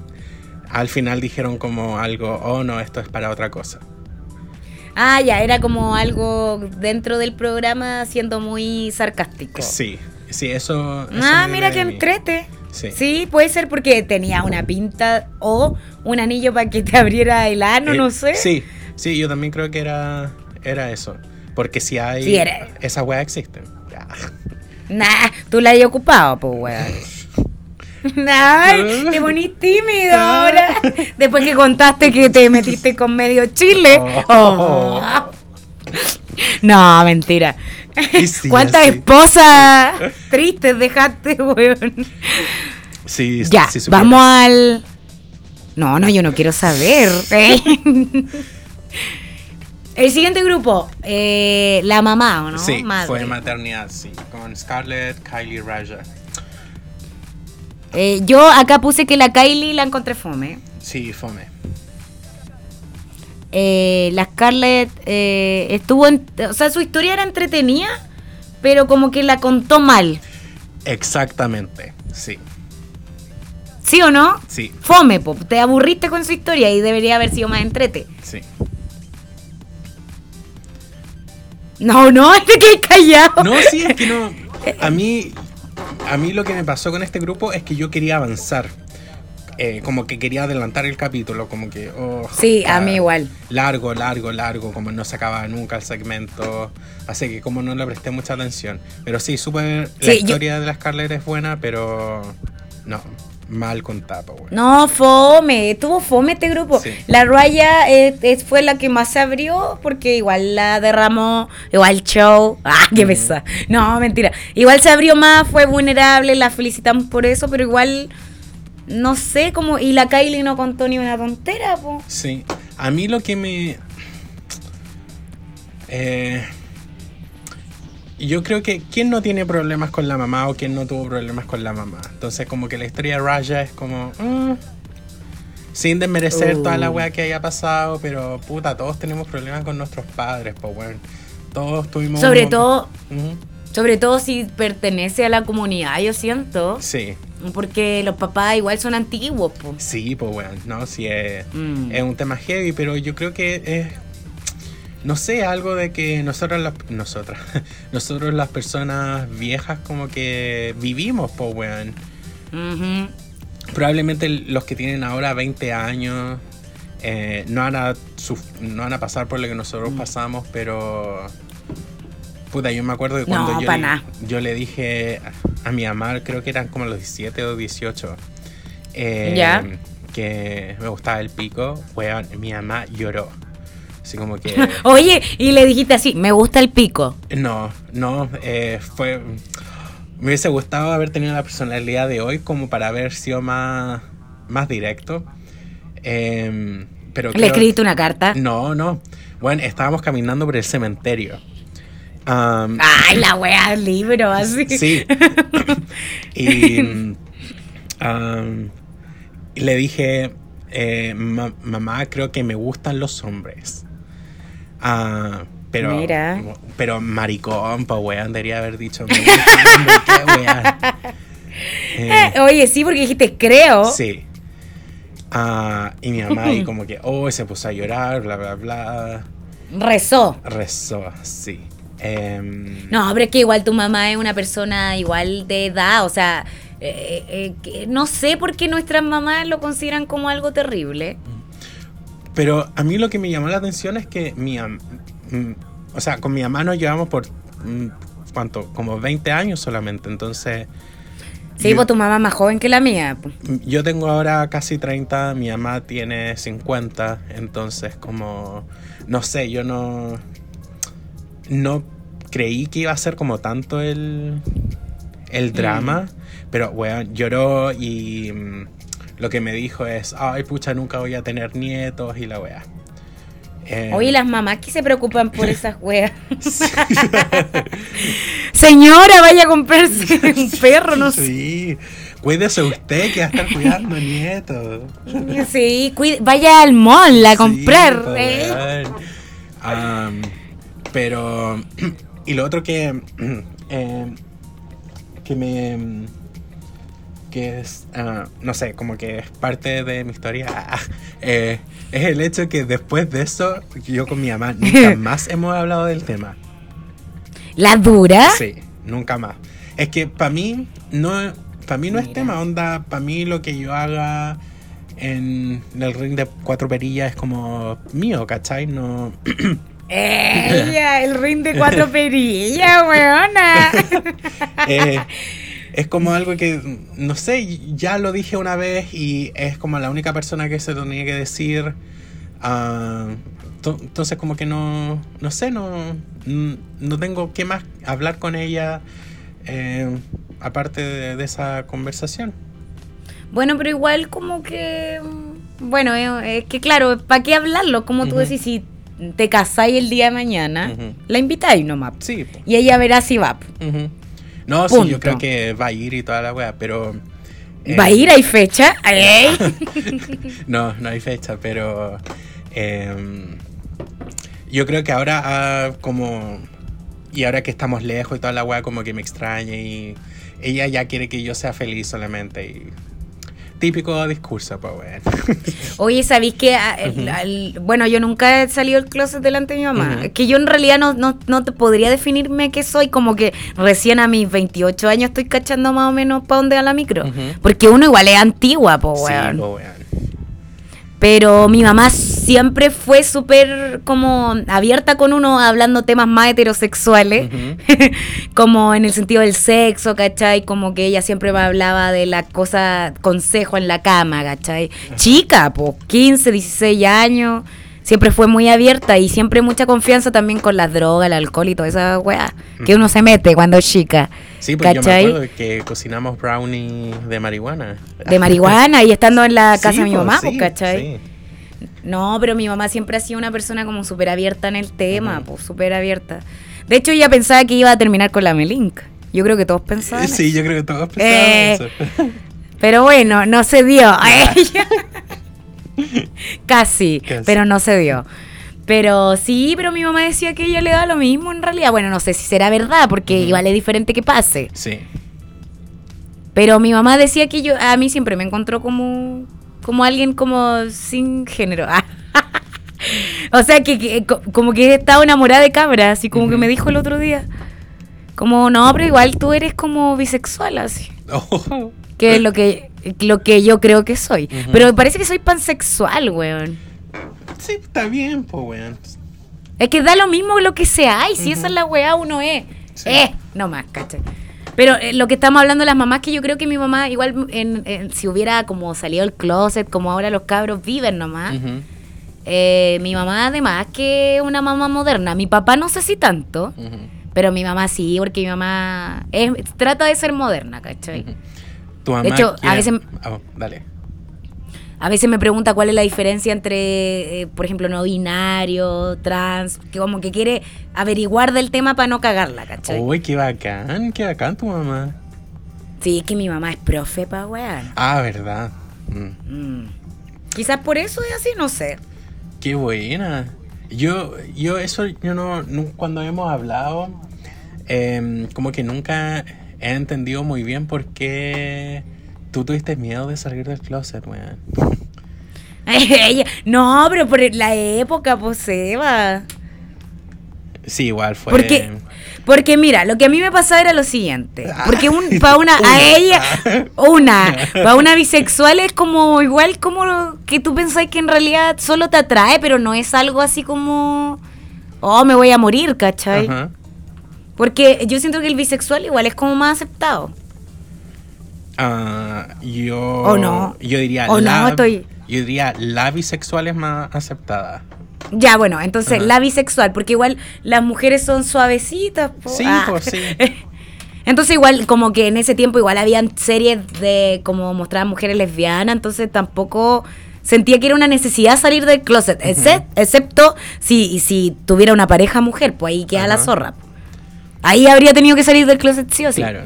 al final dijeron como algo, oh no, esto es para otra cosa. Ah, ya, era como algo dentro del programa siendo muy sarcástico. Sí, sí, eso... eso Ah, mira que entrete. Sí. Sí, puede ser porque tenía una pinta o un anillo para que te *laughs* abriera el ano, Eh, no sé. Sí, sí, yo también creo que era, era eso. Porque si hay... Sí. Esa weá existe. *laughs* Nah, tú la has ocupado, pues, weón. Ay, te ponís tímido ahora. *laughs* Después que contaste que te metiste con medio chile. *laughs* Oh. Oh. No, mentira. Sí, ¿Cuántas esposas tristes dejaste, weón? Sí, Ya, sí vamos al. No, no, yo no quiero saber. El siguiente grupo, eh, la mamá, ¿o no? Sí, Madre. fue maternidad, sí. Con Scarlett, Kylie Raja. Eh, yo acá puse que la Kylie la encontré fome. Sí, fome. Eh, la Scarlett eh, estuvo. en- o sea, su historia era entretenida, pero como que la contó mal. Exactamente, sí. ¿Sí o no? Sí, Fome, po. Te aburriste con su historia y debería haber sido más entrete. sí. No, no, *laughs* este que callado. No, sí, es que no. A mí, a mí lo que me pasó con este grupo es que yo quería avanzar. Eh, como que quería adelantar el capítulo, como que. oh, Sí, a mí igual. Largo, largo, largo, como no se acababa nunca el segmento. Así que como no le presté mucha atención. Pero sí, súper. Sí, la yo- historia de la Scarlett es buena, pero. No, mal con tapa, güey. No, fome, tuvo fome este grupo. Sí. La Raya eh, fue la que más se abrió porque igual la derramó, igual show. Ah, qué pesa. No, mentira. Igual se abrió más, fue vulnerable, la felicitamos por eso, pero igual, no sé cómo. Y la Kylie no contó ni una tontera, po. Sí, a mí lo que me... Eh, yo creo que quién no tiene problemas con la mamá o quién no tuvo problemas con la mamá. Entonces como que la historia de Raya es como... mm, sin desmerecer Uh. toda la weá que haya pasado, pero puta, todos tenemos problemas con nuestros padres, pues bueno. Todos tuvimos... Sobre un- todo, sobre todo si pertenece a la comunidad, yo siento. Sí, Porque los papás igual son antiguos, po. sí, pues bueno, no, sí es... Mm. Es un tema heavy, pero yo creo que es. No sé, algo de que nosotros, las, nosotras, *laughs* nosotros las personas viejas como que vivimos, po, weón. Ujú. Probablemente los que tienen ahora 20 años eh, no, van a no van a pasar por lo que nosotros pasamos, pero... Puta, yo me acuerdo de cuando No, yo, le, nada. yo le dije a, a mi mamá, creo que eran como los 17 o 18, eh, Ya. que me gustaba el pico, weón, mi mamá lloró. O Así como que... *laughs* Oye, y le dijiste así, me gusta el pico. No, no, eh, fue... Me hubiese gustado haber tenido la personalidad de hoy como para haber sido más, más directo. Em, pero ¿Le creo- escribiste una carta? No, no. Bueno, estábamos caminando por el cementerio. Ay, la *laughs* wea del libro, así. Sí. *laughs* y, y le dije, eh, "Ma- mamá, creo que me gustan los hombres. Ah, pero, Mira. pero maricón, pues weón, debería haber dicho, me. *laughs* Eh, Eh, Oye, sí, porque dijiste creo. Sí. Ah, y mi mamá ahí como que, oh, se puso a llorar, bla, bla, bla. Rezó. Rezó, sí. Em, No, pero es que igual tu mamá es una persona igual de edad, o sea, eh, eh, que no sé por qué nuestras mamás lo consideran como algo terrible. Pero a mí lo que me llamó la atención es que mi am- mm, o sea, con mi mamá nos llevamos por mm, ¿cuánto? Como 20 años solamente, entonces Sí, yo, pues tu mamá más joven que la mía. pues. yo tengo ahora casi 30, mi mamá tiene 50, entonces como no sé, yo no no creí que iba a ser como tanto el el drama, pero weón, lloró y mm, lo que me dijo es, ay pucha, nunca voy a tener nietos y la weá. Eh, Oye, las mamás que se preocupan por *laughs* esas weas. Señora, vaya a comprarse *laughs* un perro, no sé. Sí, cuídese usted que va a estar *laughs* cuidando nietos. Sí, cuide- vaya al mall a Sí, comprar. po, ¿eh? pero, *clears throat* y lo otro que, *clears throat* eh, que me, que es, ah, no sé, como que es parte de mi historia, *laughs* eh, es el hecho que después de eso, yo con mi mamá *laughs* nunca más hemos hablado del tema. La dura. Sí, nunca más. Es que para mí no, para mí no es tema, onda, para mí lo que yo haga en el ring de cuatro perillas es como mío, ¿cachai? No, *clears throat* Ella, el ring de cuatro *laughs* perillas, weona. eh, es como algo que, no sé, ya lo dije una vez y es como la única persona que se tenía que decir. to- entonces como que no, no sé, no, no tengo qué más hablar con ella eh, aparte de, de esa conversación. Bueno, pero igual como que... Bueno, eh, es que claro, ¿para qué hablarlo? Como tú decís, si te casáis el día de mañana, Ujú. la invitáis nomás. Sí. Y ella verá si va. Ujú. No, sí, yo creo que va a ir y toda la wea, pero... eh, ¿Va a ir? ¿Hay fecha? *laughs* Ey. *laughs* No, no hay fecha, pero... em, yo creo que ahora ah, como... Y ahora que estamos lejos y toda la wea como que me extraña y... Ella ya quiere que yo sea feliz solamente y... Típico discurso, pues weón. *laughs* Oye, ¿sabéis que ah, bueno, yo nunca he salido del closet delante de mi mamá? Que yo en realidad no, no, no te podría definirme qué soy, como que recién a mis 28 años estoy cachando más o menos para dónde va la micro. Porque uno igual es antigua, po, Sí, weón. po, weón. Pero mi mamá siempre fue súper como abierta con uno hablando temas más heterosexuales, *laughs* como en el sentido del sexo, ¿cachai? Como que ella siempre me hablaba de la cosa, consejo en la cama, ¿cachai? Chica, pues 15, 16 años, siempre fue muy abierta y siempre mucha confianza también con las drogas, el alcohol y toda esa weá que uno se mete cuando es chica. Sí, pues yo me ¿cachai? acuerdo que cocinamos brownie de marihuana. De marihuana y estando en la *laughs* casa Sí, de mi po, mamá, sí, pues, ¿cachai? sí. No, pero mi mamá siempre ha sido una persona como súper abierta en el tema, Ujú. pues súper abierta. De hecho, ella pensaba que iba a terminar con la Melink. Yo creo que todos pensaban. Sí, eso. yo creo que todos Eh, pensábamos eso. *laughs* Pero bueno, no se dio. *laughs* *laughs* Casi, Casi. pero no se dio. Pero sí, pero mi mamá decía que ella le da lo mismo en realidad. Bueno, no sé si será verdad, porque igual es diferente que pase. Sí. Pero mi mamá decía que yo, a mí siempre me encontró como, como alguien como sin género. *laughs* o sea, que, que co- como que estaba enamorada de cabra, así como que me dijo el otro día. Como, no, pero igual tú eres como bisexual, así. Oh. *laughs* Que es lo que, lo que yo creo que soy. Pero me parece que soy pansexual, weón. Sí, está bien, pues, weón. Es que da lo mismo lo que sea. Y si esa es la weá, uno es. Sí. Eh, no más, ¿cachai? Pero eh, lo que estamos hablando de las mamás, que yo creo que mi mamá, igual en- en- si hubiera como salido del closet, como ahora los cabros viven nomás. Eh, mi mamá además que una mamá moderna. Mi papá no sé si tanto, pero mi mamá sí, porque mi mamá es- trata de ser moderna, ¿cachai? Tu mamá hecho, a veces- Oh, dale. A veces me pregunta cuál es la diferencia entre, eh, por ejemplo, no binario, trans, que como que quiere averiguar del tema para no cagarla, ¿cachai? Uy, qué bacán, qué bacán tu mamá. Sí, es que mi mamá es profe pa' weón. Ah, verdad. Mm, Mm. Quizás por eso es así, no sé. Qué buena. Yo, yo eso, yo no, nu- cuando hemos hablado, em, como que nunca he entendido muy bien por qué tú tuviste miedo de salir del closet, weón. *laughs* No, pero por la época, pues Eva. Sí, igual fue. Porque, porque mira, lo que a mí me pasaba era lo siguiente. Porque un, *laughs* para una, a ella, una, *laughs* para una bisexual es como igual como que tú pensás que en realidad solo te atrae, pero no es algo así como, oh, me voy a morir, ¿cachai? Ajá. Porque yo siento que el bisexual igual es como más aceptado. Ah, yo. ¿O no? Yo diría. ¿O no? Estoy- Yo diría la bisexual es más aceptada. Ya, bueno, entonces la bisexual, porque igual las mujeres son suavecitas. po. Sí, Ah. pues, sí. *laughs* Entonces igual como que en ese tiempo igual habían series de como mostraban mujeres lesbianas, entonces tampoco sentía que era una necesidad salir del closet, excep- excepto si, si tuviera una pareja mujer, pues ahí queda la zorra. Ahí habría tenido que salir del closet sí o sí. Claro.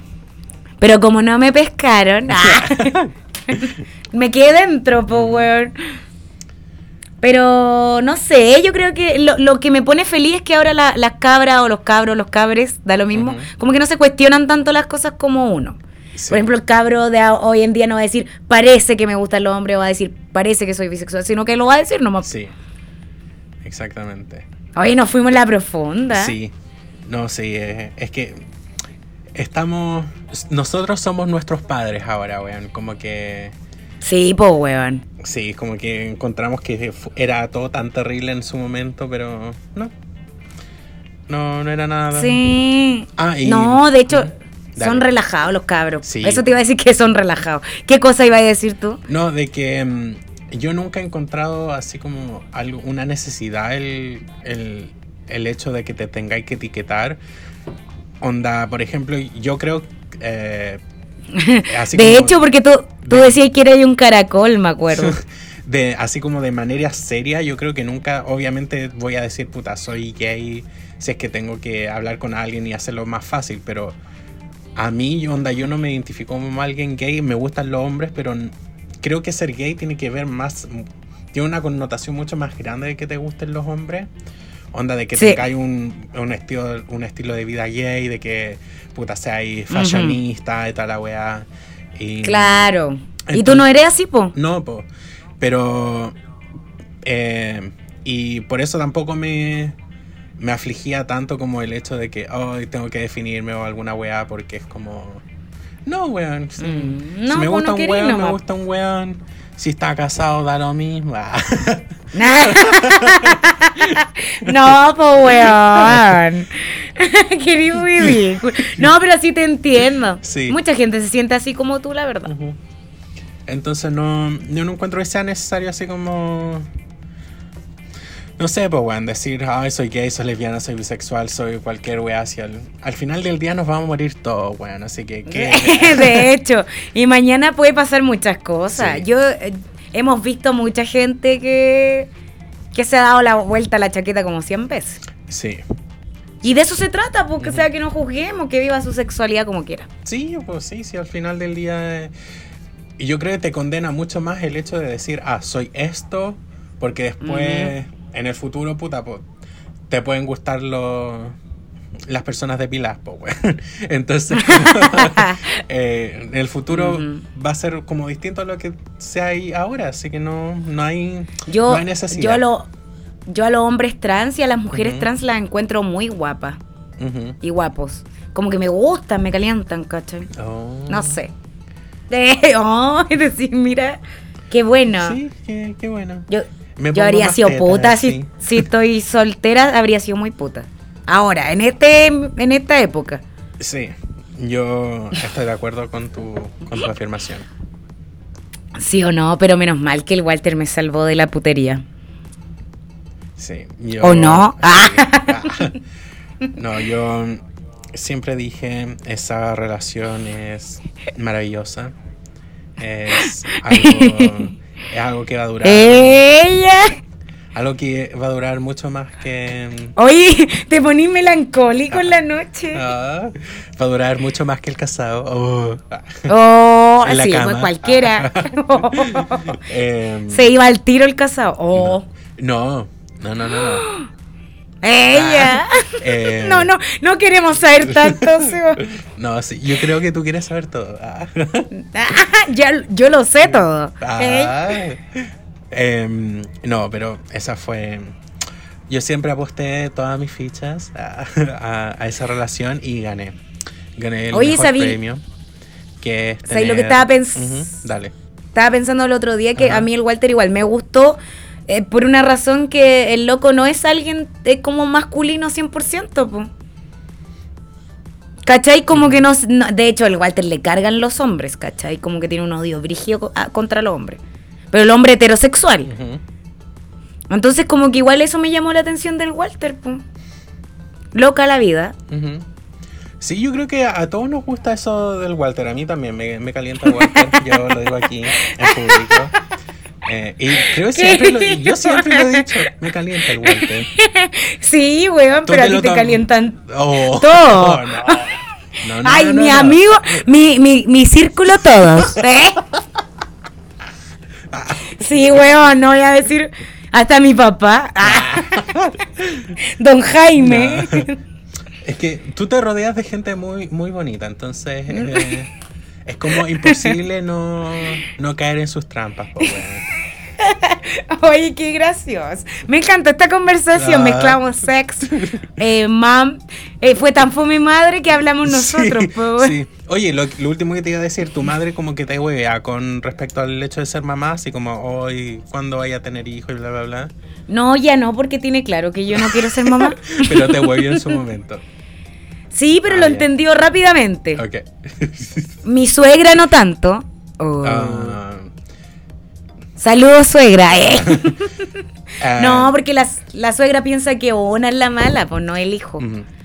Pero como no me pescaron, ah, *laughs* *laughs* me quedé dentro, po, weón. Pero no sé, yo creo que lo, lo que me pone feliz es que ahora la- las cabras o los cabros, los cabres, da lo mismo, como que no se cuestionan tanto las cosas como uno. Sí. Por ejemplo, el cabro de hoy en día no va a decir, parece que me gusta el hombre, o va a decir, parece que soy bisexual, sino que lo va a decir nomás. Sí. Exactamente. Oye, nos fuimos en la profunda. Sí. No, sí. eh, es que estamos. Nosotros somos nuestros padres ahora, weón. Como que. Sí, po, weón. Sí, como que encontramos que era todo tan terrible en su momento, pero no. No, no era nada. Sí. Ah, y- No, de hecho, Dale. son relajados los cabros. Sí. Eso te iba a decir que son relajados. ¿Qué cosa iba a decir tú? No, de que mm, yo nunca he encontrado así como algo, una necesidad el, el, el hecho de que te tengáis que etiquetar. Onda, por ejemplo, yo creo eh, *laughs* así de como- hecho, porque tú, tú de- decías que era un caracol, me acuerdo. *laughs* de así como de manera seria, yo creo que nunca, obviamente voy a decir, puta, soy gay, si es que tengo que hablar con alguien y hacerlo más fácil, pero a mí, onda, yo no me identifico como alguien gay, me gustan los hombres, pero creo que ser gay tiene que ver más, tiene una connotación mucho más grande de que te gusten los hombres. Onda de que Sí. tengáis un, un, estilo, un estilo de vida gay, de que puta seáis fashionista y tal la weá. Y, claro. ¿Y tú no eres así, po? no, po. Pero. eh, y por eso tampoco me. Me afligía tanto como el hecho de que hoy tengo que definirme o alguna weá porque es como. No, weón. Si, Mm, si no, me gusta no un querís weón, me gusta un weón. Si está casado, da lo mismo. *laughs* no, po, weón. *laughs* Qué ridículo. No, pero sí te entiendo. Sí. Mucha gente se siente así como tú, la verdad. Entonces no, yo no encuentro que sea necesario así como... No sé, pues, weón, decir, ay, soy gay, soy lesbiana, soy bisexual, soy cualquier weá hacia el... Al final del día nos vamos a morir todos, weón, así que... ¿qué? *laughs* de hecho, y mañana puede pasar muchas cosas. Sí. Yo eh, hemos visto mucha gente que que se ha dado la vuelta a la chaqueta como 100 veces. Sí. Y de eso se trata, porque o sea que no juzguemos, que viva su sexualidad como quiera. Sí, pues sí, sí, al final del día... eh, Y yo creo que te condena mucho más el hecho de decir, ah, soy esto, porque después, en el futuro, puta, pues, te pueden gustar los... Las personas depiladas, pues, weón. *laughs* Entonces, *laughs* eh, en el futuro va a ser como distinto a lo que sea ahí ahora, así que no, no hay, Yo, no hay necesidad. yo, lo- yo a los hombres trans y a las mujeres trans las encuentro muy guapas y guapos. Como que me gustan, me calientan, ¿cachai? Oh. No sé. De, oh, es decir, mira, qué bueno. Sí, qué, qué bueno. Yo, Me yo habría sido puta sí. si, *laughs* si estoy soltera, habría sido muy puta. Ahora, en este en esta época. Sí, yo estoy de acuerdo con tu, con tu afirmación. Sí o no, pero menos mal que el Walter me salvó de la putería. Sí. yo- ¿O no? sí. *laughs* No, yo siempre dije, esa relación es maravillosa. Es *laughs* algo, es algo que va a durar. Ella. Algo que va a durar mucho más que... Oye, te poní melancólico en la noche. Ah, va a durar mucho más que el casado. Oh. Oh, En la sí, cama. pues cualquiera. *laughs* Em, Se iba al tiro el casado. Oh, no, no, no, no. no. *gasps* *gasps* ella. *laughs* Eh, No, no, no queremos saber tanto. *laughs* No, sí, yo creo que tú quieres saber todo. Ah. *laughs* Ah, ya, yo lo sé todo. ¿eh? Ah. Em, no, pero esa fue. Yo siempre aposté todas mis fichas a, a- a esa relación y gané. Gané el Oye, mejor sabí- premio. Que es ¿Sabes lo que estaba pens- Ujú, Dale. Estaba pensando el otro día que Ajá. a mí el Walter igual me gustó eh, por una razón que el loco no es alguien eh, como masculino 100%. Po. ¿Cachai? Como que no, no- De hecho, el Walter le cargan los hombres, ¿cachai? Como que tiene un odio brígido co- a- contra los hombres. Pero el hombre heterosexual. Entonces, como que igual eso me llamó la atención del Walter, po. Loca la vida. Ujú. Sí, yo creo que a todos nos gusta eso del Walter. A mí también me, me calienta el Walter. *laughs* yo lo digo aquí en público. Eh, y creo que siempre lo, yo siempre lo he dicho. Me calienta el Walter. Sí, weón, pero a ti te tom- calientan Oh, Todo. *laughs* no. No, no, Ay, mi amigo, mi, mi, mi círculo todos. *laughs* ¿eh? Sí, weón, no voy a decir hasta mi papá. *laughs* Don Jaime. Es que tú te rodeas de gente muy, muy bonita, entonces eh, es como imposible no, no caer en sus trampas. po. *laughs* Oye, qué gracioso. Me encanta esta conversación. Ah. Mezclamos sex, eh, mam. eh, fue tan fue mi madre que hablamos nosotros. Sí, po, sí. Oye, lo, lo último que te iba a decir, tu madre como que te huevea con respecto al hecho de ser mamá, así como hoy, cuándo vaya a tener hijos y bla, bla, bla. No, ya no, porque tiene claro que yo no quiero ser mamá. *laughs* Pero te huevió en su momento. Sí, pero Ah, lo entendió rápidamente. Ok. *laughs* Mi suegra no tanto. Oh. Ah, Saludos, suegra. eh. *laughs* ah, No, porque la, la suegra piensa que una es la mala, pues no el hijo.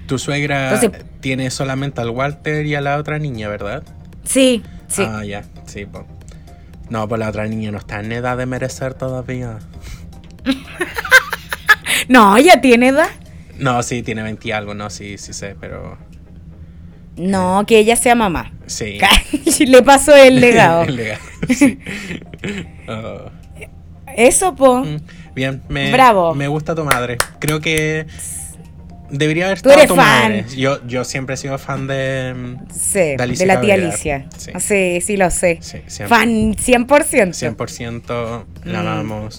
Tu suegra Entonces- tiene solamente al Walter y a la otra niña, ¿verdad? Sí, sí. Ah, ya, sí, pues. No, pues la otra niña no está en edad de merecer todavía. *laughs* No, ya tiene edad. No, sí, tiene 20 y algo, no, sí, sí sé, pero No, que ella sea mamá. sí. *laughs* Le pasó el legado. *laughs* El legado, sí. *laughs* Oh. Eso, po. Mm, Bien, me, Bravo. me gusta tu madre. Creo que debería haber Tú estado eres tu fan. madre. Yo, yo siempre he sido fan de, Sí, de la tía. Alicia. Sí. Sí, sí, lo sé. Sí, siempre. Fan 100%. 100% la Mm.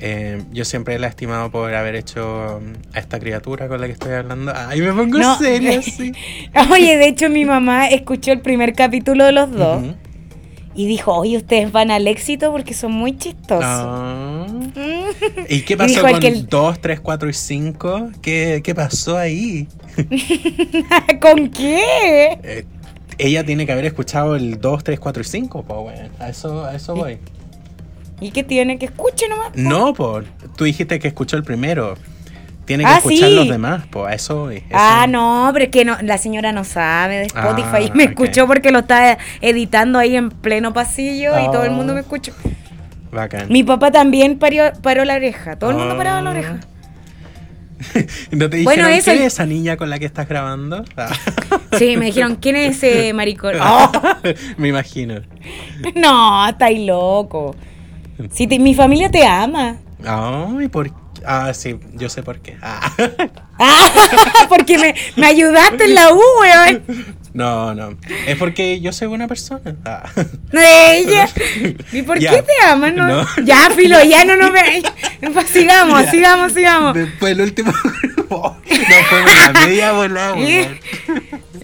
Eh, yo siempre la he estimado por haber hecho mm, a esta criatura con la que estoy hablando. Ay, me pongo No. serio, *laughs* sí. Oye, de hecho, mi mamá escuchó el primer capítulo de los dos y dijo: Oye, ustedes van al éxito porque son muy chistosos. Ah. Mm. ¿Y qué *laughs* pasó con el- 2, 3, 4 y 5? ¿Qué, ¿Qué pasó ahí? *laughs* ¿Con qué? Eh, ella tiene que haber escuchado el 2, 3, 4 y 5, pues, bueno. A eso, a eso voy. ¿Y qué tiene? Que escuche nomás. po. No, por. Tú dijiste que escuchó el primero. Tiene que Ah, escuchar sí. los demás, pues, eso. Eso- Ah, no, pero es que no, la señora no sabe de Spotify. Ah, *laughs* me escuchó porque lo está editando ahí en pleno pasillo y todo el mundo Oh. me escuchó. Bacán. Mi papá también parió- paró la oreja. Todo el mundo Ah. paraba la oreja. *laughs* ¿No te Bueno, dijeron eso- quién es esa niña con la que estás grabando? Ah. *laughs* Sí, me dijeron, ¿quién es ese maricón? Oh, Me imagino. no, estáis loco. *laughs* Si te- mi familia te ama. Ay, ¿por Ah, sí, yo sé por qué. Ah. *laughs* Ah, *laughs* porque me, me ayudaste en la U, weón. No, no. Es porque yo soy buena persona. Ah. Ella. ¿Y por Ya. qué te aman? No? No. Ya, filo, ya no nos ve. Sigamos, Ya. sigamos, sigamos. Después el último grupo. Nos fuimos a la media volada, weón.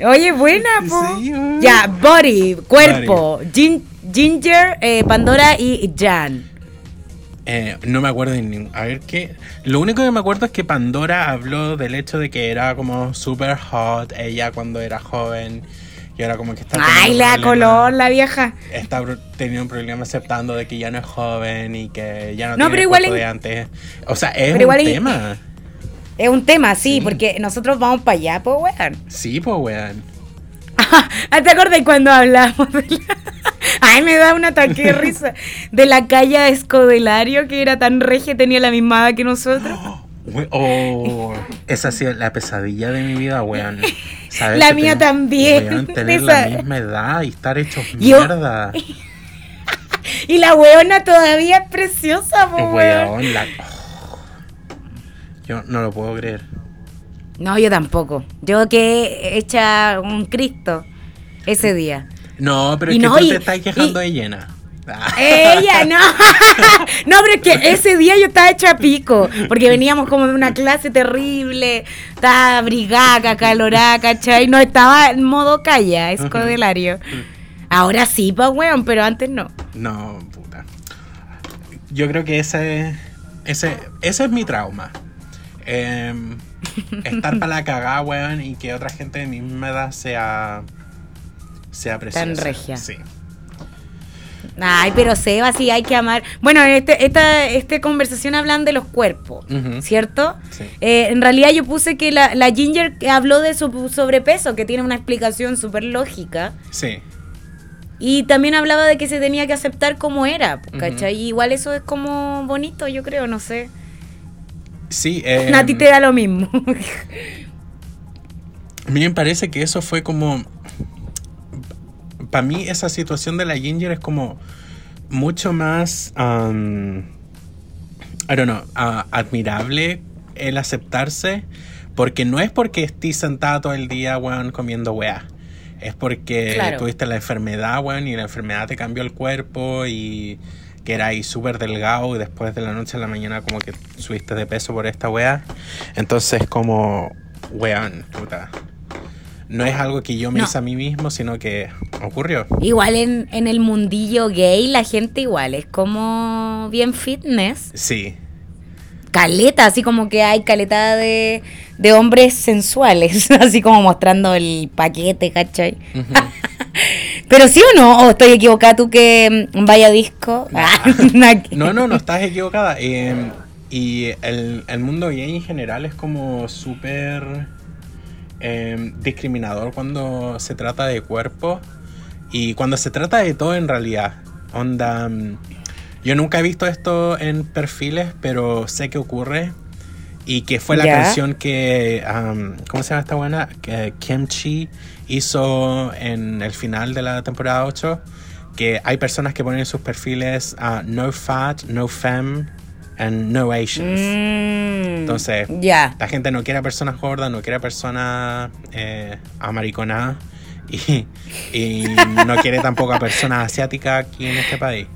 Oye, buena, po. Sí, ya, body, cuerpo, Gin- Ginger, eh, Pandora y Jan. Eh, no me acuerdo de ningún. A ver qué. Lo único que me acuerdo es que Pandora habló del hecho de que era como super hot ella cuando era joven Y ahora como que está Ay, la color, la vieja. Está teniendo un problema aceptando de que ya no es joven y que ya no, No, tiene pero el igual cuerpo en- de antes. O sea, es Pero un igual tema. Es un tema, sí, Sí. porque nosotros vamos para allá, pues, weón. Sí, pues, weón. Ah, ¿Te acordás cuando hablamos de la... *laughs* Ay, me da un ataque de risa. De la calle Escodelario, que era tan regia, tenía la misma edad que nosotros. *gasps* Oh, esa ha sido la pesadilla de mi vida, weón. ¿Sabes La mía también, weón, tener la misma edad y estar hechos Yo- mierda. *laughs* Y la weona todavía es preciosa, weón. Weón, la... oh. Yo no lo puedo creer. No, yo tampoco. Yo que hecha un Cristo ese día. No, pero Y es que no, tú y- te estás quejando y- de llena. Ah. Ella, no. *laughs* no, pero es que ese día yo estaba hecha pico. Porque veníamos como de una clase terrible. Estaba brigaca, calorada, ¿cachai? No estaba en modo calla, escodelario. Ahora sí, pues, weón, pero antes no. No, puta. Yo creo que ese, ese, ese es mi trauma. Em, estar para la cagada, weón, y que otra gente de mi misma edad sea, sea preciosa. Tan regia. Sí. Ay, pero Seba, sí hay que amar. Bueno, en este, esta, esta conversación hablan de los cuerpos. ¿cierto? Sí. Eh, en realidad yo puse que la, la Ginger habló de su sobrepeso, que tiene una explicación súper lógica. Sí. Y también hablaba de que se tenía que aceptar como era, Ujú. ¿cachai? Y Igual eso es como bonito, yo creo, no sé. Sí. em, A ti te da lo mismo. A mí me parece que eso fue como. Para mí, esa situación de la Ginger es como mucho más. um, I don't know, admirable el aceptarse. Porque no es porque estés sentada todo el día, weón, comiendo weá. Es porque Claro. tuviste la enfermedad, weón, y la enfermedad te cambió el cuerpo y que era ahí súper delgado y después de la noche a la mañana como que subiste de peso por esta weá. Entonces como, weón, puta. No es algo que yo me No. hice a mí mismo, sino que ocurrió. igual en, en el mundillo gay, la gente igual es como bien fitness. Sí, caleta, así como que hay caleta de, de hombres sensuales, *laughs* así como mostrando el paquete, ¿cachai? Ujú. Pero sí o no, o estoy equivocada tú que mm, vaya disco. Ah, *laughs* nada que- No, no, no estás equivocada. Eh, y el, el mundo gay en general es como súper eh, discriminador cuando se trata de cuerpo y cuando se trata de todo en realidad. Onda, mm, yo nunca he visto esto en perfiles, pero sé que ocurre. Y que fue la canción que, um, ¿cómo se llama esta buena? Que Kimchi hizo en el final de la temporada 8. Que hay personas que ponen en sus perfiles ah, no fat, no femme and no Asians. Mm, Entonces. La gente no quiere a personas gordas, no quiere a personas eh, amariconadas y, y no quiere tampoco a personas asiáticas aquí en este país.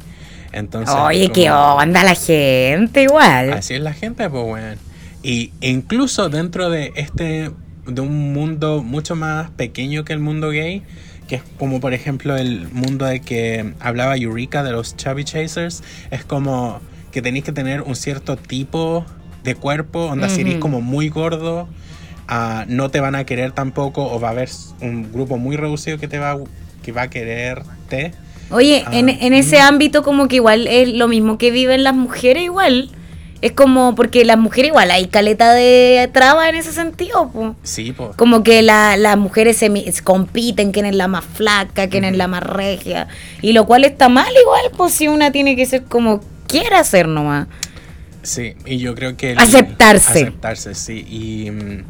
Entonces, Oye, como- qué onda la gente igual. Así es la gente, pues, weón. Y incluso dentro de este, de un mundo mucho más pequeño que el mundo gay, que es como por ejemplo el mundo de que hablaba Eureka de los Chubby Chasers, es como que tenéis que tener un cierto tipo de cuerpo, onda si eres como muy gordo, ah, no te van a querer tampoco, o va a haber un grupo muy reducido que te va, a- que va a quererte. Oye, Ah, en, en ese mm. ámbito como que igual es lo mismo que viven las mujeres igual. Es como, porque las mujeres igual hay caleta de traba en ese sentido, pues. Sí, pues. Como que la- las mujeres se, compiten, quién es la más flaca, quién es la más regia. Y lo cual está mal igual, pues si una tiene que ser como quiera ser nomás. Sí, y yo creo que... el- Aceptarse. Aceptarse, sí. Y mm,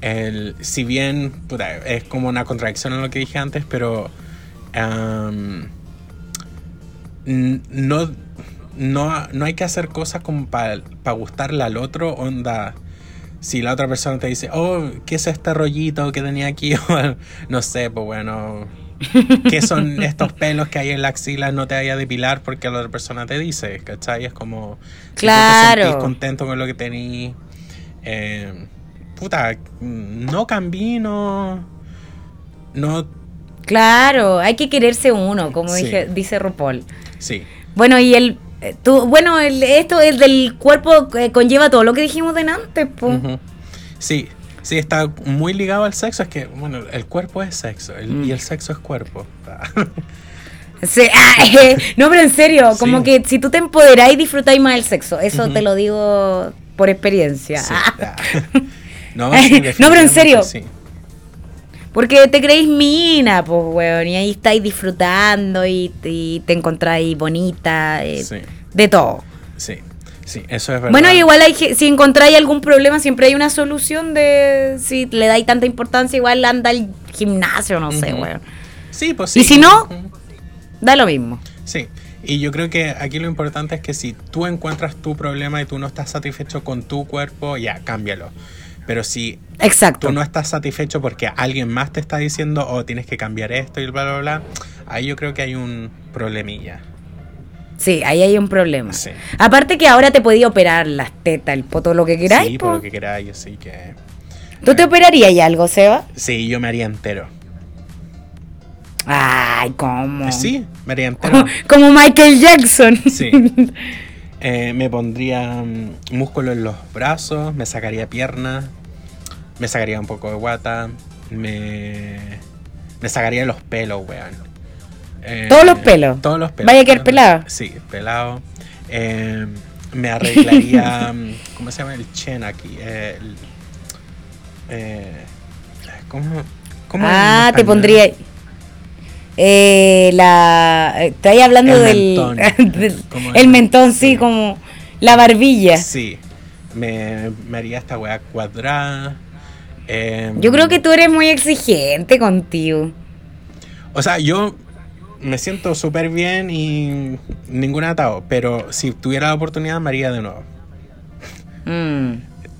el, si bien puta, es como una contradicción en lo que dije antes, pero no, no, no hay que hacer cosas como para gustarle al otro, onda... Si la otra persona te dice, oh, ¿qué es este rollito que tenía aquí? *laughs* O, no sé, pues bueno, ¿qué son *laughs* estos pelos que hay en la axila? No te vaya a depilar porque la otra persona te dice, ¿cachai? Es como, si tú Claro. te contento con lo que tenís, eh, puta, no cambié, no, no, Claro, hay que quererse uno, como Sí. dije, dice RuPaul. sí, Bueno, y el... eh, Tú, bueno, el, esto es del cuerpo eh, conlleva todo lo que dijimos de antes, pues. ujú. sí, Sí, está muy ligado al sexo. Es que, bueno, el cuerpo es sexo el- Mm. y el sexo es cuerpo. *laughs* Sí, ah, eh, *laughs* no, pero en serio, Sí. como que si tú te empoderás y disfrutáis más del sexo, eso te lo digo por experiencia. Sí. *laughs* Ah. No, No, pero en serio. Porque te creéis mina, pues, weón, y ahí estáis disfrutando y, y te encontráis bonita, eh, Sí. de todo. Sí, sí, eso es verdad. Bueno, igual hay, si encontráis algún problema, siempre hay una solución de si le dais tanta importancia, igual anda al gimnasio, no sé, weón. Sí, pues sí. Y si no-. Da lo mismo. Sí, y yo creo que aquí lo importante es que si tú encuentras tu problema y tú no estás satisfecho con tu cuerpo, ya, cámbialo. Pero si Exacto. tú no estás satisfecho porque alguien más te está diciendo, oh, tienes que cambiar esto y bla, bla, bla, ahí yo creo que hay un problemilla. Sí, ahí hay un problema. Sí. Aparte que ahora te podía operar las tetas, el poto, lo que queráis. sí, po. por lo que queráis, así que... ¿Tú te operarías y algo, Seba? Sí, yo me haría entero. Ay, ¿cómo? Sí, me haría entero. Como, *laughs* como Michael Jackson. Sí. *laughs* Eh, me pondría mm, músculo en los brazos, me sacaría piernas, me sacaría un poco de guata, me, me sacaría los pelos, weón. Eh, ¿Todos los pelos? Todos los pelos. ¿Vaya a quedar pelado? Sí, pelado. Eh, me arreglaría, *laughs* mm, ¿cómo se llama el chen aquí? Eh, el- ¿Cómo? ah, te pondría. Eh, la. eh, Estáis hablando El del. mentón. *laughs* del- el mentón, sí, sí. como. La barbilla. Sí, me, me haría esta weá cuadrada. eh, Yo creo que tú eres muy exigente contigo. O sea, yo me siento súper bien y ningún atado, pero si tuviera la oportunidad me haría de nuevo. Mm.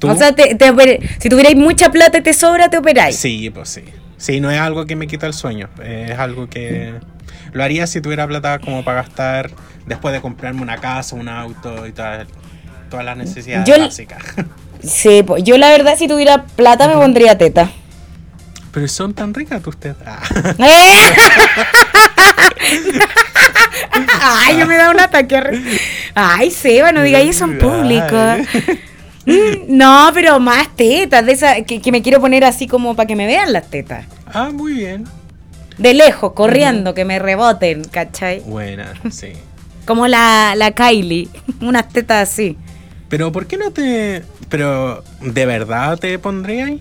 O sea, te, te si tuvierais mucha plata y te sobra, te operáis. Sí, pues sí. Sí, no es algo que me quita el sueño, es algo que lo haría si tuviera plata como para gastar después de comprarme una casa, un auto y todas, todas las necesidades Yo- básicas. *laughs* Sí, pues, yo la verdad, si tuviera plata, me pondría teta. Pero son tan ricas tú usted. Ah. *laughs* *laughs* Ay, yo me da un ataque. Ay, Seba, no digáis eso en público. *laughs* No, pero más tetas, de esas que, que me quiero poner así como para que me vean las tetas. Ah, muy bien. De lejos, corriendo, que me reboten, ¿cachai? Buena, *laughs* sí. Como la, la Kylie, *laughs* unas tetas así. Pero ¿por qué no te... Pero ¿de verdad te pondrías?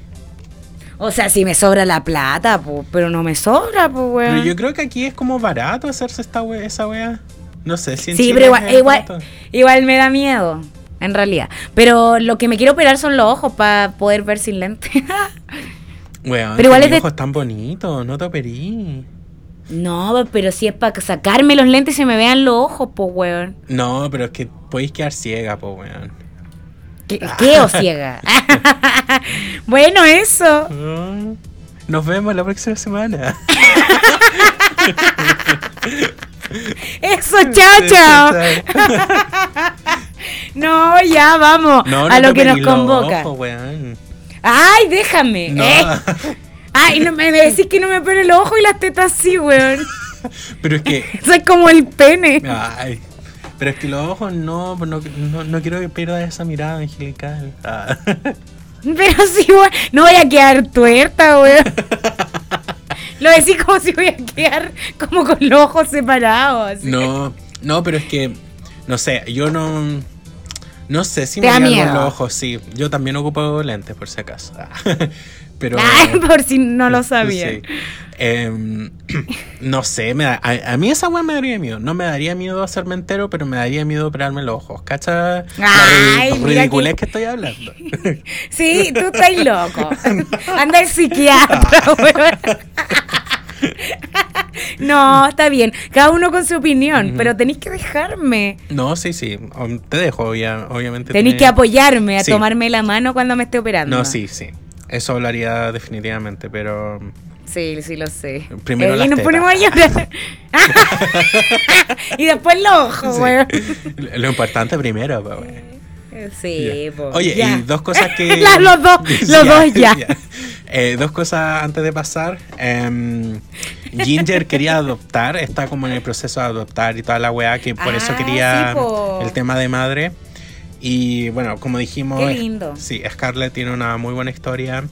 O sea, si me sobra la plata, pero no me sobra, pues, weón. Pero yo creo que aquí es como barato hacerse esta we- esa wea. No sé si en Sí, Chile pero igual, igual, igual me da miedo, en realidad. Pero lo que me quiero operar son los ojos para poder ver sin lente. *laughs* Weón, pero igual es de- ojos tan bonitos, no te operí. no, pero si es para sacarme los lentes y se me vean los ojos, pues, weón. No, pero es que podéis quedar ciega, po, weón. ¿Qué, qué o ciega? *laughs* bueno, eso. *laughs* Nos vemos la próxima semana. Eso, chao, chao. *laughs* No, ya vamos No, a lo que nos los convoca. ojos. Ay, déjame. No. eh. Ay, no, me, decís que no me pone el ojo y las tetas sí, weón. *laughs* Pero es que *laughs* Soy como el pene. Ay, pero es que los ojos no, no, no, no quiero que pierdas esa mirada angelical. Ah. Pero sí, weón. No voy a quedar tuerta, weón. Lo decís como si voy a quedar como con los ojos separados. No, no, pero es que, no sé, yo no, no sé si ¿Te me miedo? los ojos, sí. Yo también ocupo lentes, por si acaso. Ah. *laughs* Pero... Ay, *laughs* por si no lo sabía. Sí. Em, *clears throat* no sé, me da- a, a mí esa weá me daría miedo. No me daría miedo hacerme entero, pero me daría miedo operarme los ojos. ¿Cacha? Ay, ridiculez que- que estoy hablando. *laughs* Sí, tú estás loco. Anda el psiquiatra. *laughs* No, está bien. Cada uno con su opinión, pero tenéis que dejarme. No, sí, sí. Te dejo, obvia- obviamente. Tenéis tiene- que apoyarme, a Sí. tomarme la mano cuando me esté operando. No, sí, sí. Eso lo haría definitivamente, pero. Sí, sí lo sé. Primero Eh, las y nos tetas. ponemos a llorar. *laughs* y después los ojos, sí. Lo importante primero, pues, weón. Sí, Ya. po, Oye, ya. y dos cosas que. *laughs* Los dos, los dos ya. Eh, dos cosas antes de pasar. Em, Ginger quería adoptar, está como en el proceso de adoptar y toda la weá, que por eso Ah, quería sí, el tema de madre. Y bueno, como dijimos, Qué lindo. sí, Scarlett tiene una muy buena historia.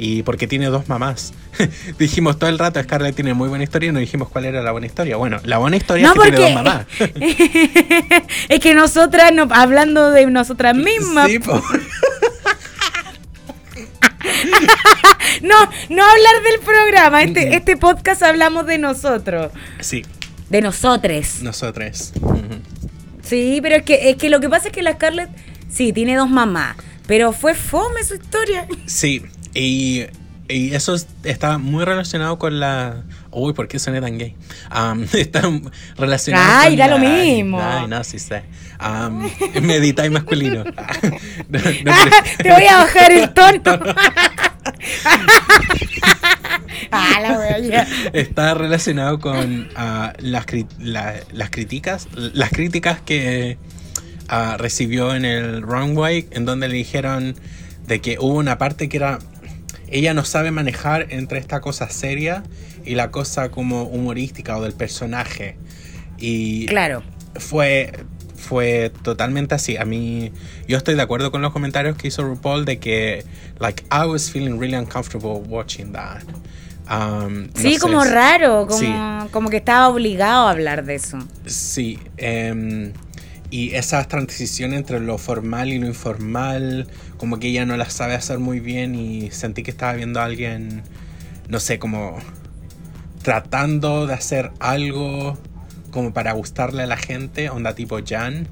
Y porque tiene dos mamás. *laughs* dijimos todo el rato, Scarlett tiene muy buena historia y no dijimos cuál era la buena historia. Bueno, la buena historia No, es que tiene dos mamás. *laughs* es que nosotras, no, hablando de nosotras mismas, Sí, po. *laughs* no, no hablar del programa, este, este podcast hablamos de nosotros, sí, de nosotres. nosotros. Ujú. Sí, pero es que, es que lo que pasa es que la Scarlett, sí, tiene dos mamás, pero fue fome su historia. Sí, y, y eso es- está muy relacionado con la... Uy, ¿por qué soné tan gay? Am, *laughs* está relacionado Ay, con da la- lo mismo. Ay, no, sí sé. Am, *laughs* medita y masculino. No, no, Te voy a bajar el tono. *laughs* ah, la está relacionado con ah, las, cri- la- las críticas las críticas que ah, recibió en el runway en donde le dijeron de que hubo una parte que era ella no sabe manejar entre esta cosa seria y la cosa como humorística o del personaje y Claro. fue fue totalmente así. A mí, yo estoy de acuerdo con los comentarios que hizo RuPaul de que, like, I was feeling really uncomfortable watching that. Um, no Sí, sé, como raro, como, Sí. como que estaba obligado a hablar de eso. Sí, em, y esa transición entre lo formal y lo informal, como que ella no la sabe hacer muy bien y sentí que estaba viendo a alguien, no sé, como tratando de hacer algo como para gustarle a la gente, onda tipo Jan,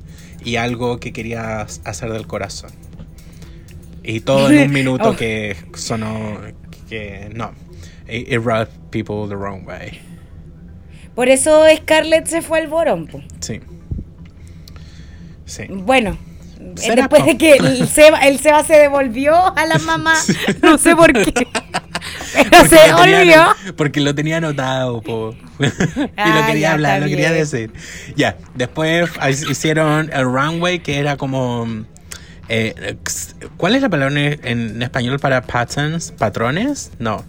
y algo que quería hacer del corazón. Y todo en un *laughs* minuto Oh. que sonó que no. It, it rubbed people the wrong way. Por eso Scarlett se fue al Borón. po. Sí. Sí. Bueno, después de que el Seba, el Seba se devolvió a la *laughs* mamá, no sé por qué. *laughs* Pero *laughs* Porque se lo tenía devolvió. ano- porque lo tenía anotado, po. *laughs* y lo Ah, quería hablar, lo quería decir. Ya, después hicieron el runway que era como... eh, ¿Cuál es la palabra en, en español para patterns? ¿Patrones? No.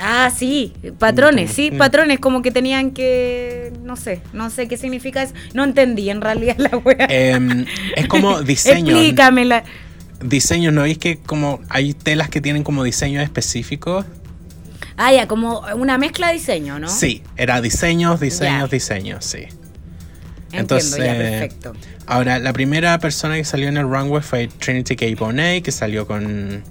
Ah, sí, patrones, sí, Mm. patrones, como que tenían que, no sé, no sé qué significa eso, no entendí en realidad la wea. Em, es como *laughs* diseño. Explícamela. Diseños, ¿no veis que como hay telas que tienen como diseños específicos? Ah, ya, como una mezcla de diseño, ¿no? Sí, era diseños, diseños, Ya. diseños, sí. Entiendo, ya, Entonces, perfecto. Ahora, la primera persona que salió en el runway fue Trinity K. Bonet, que salió con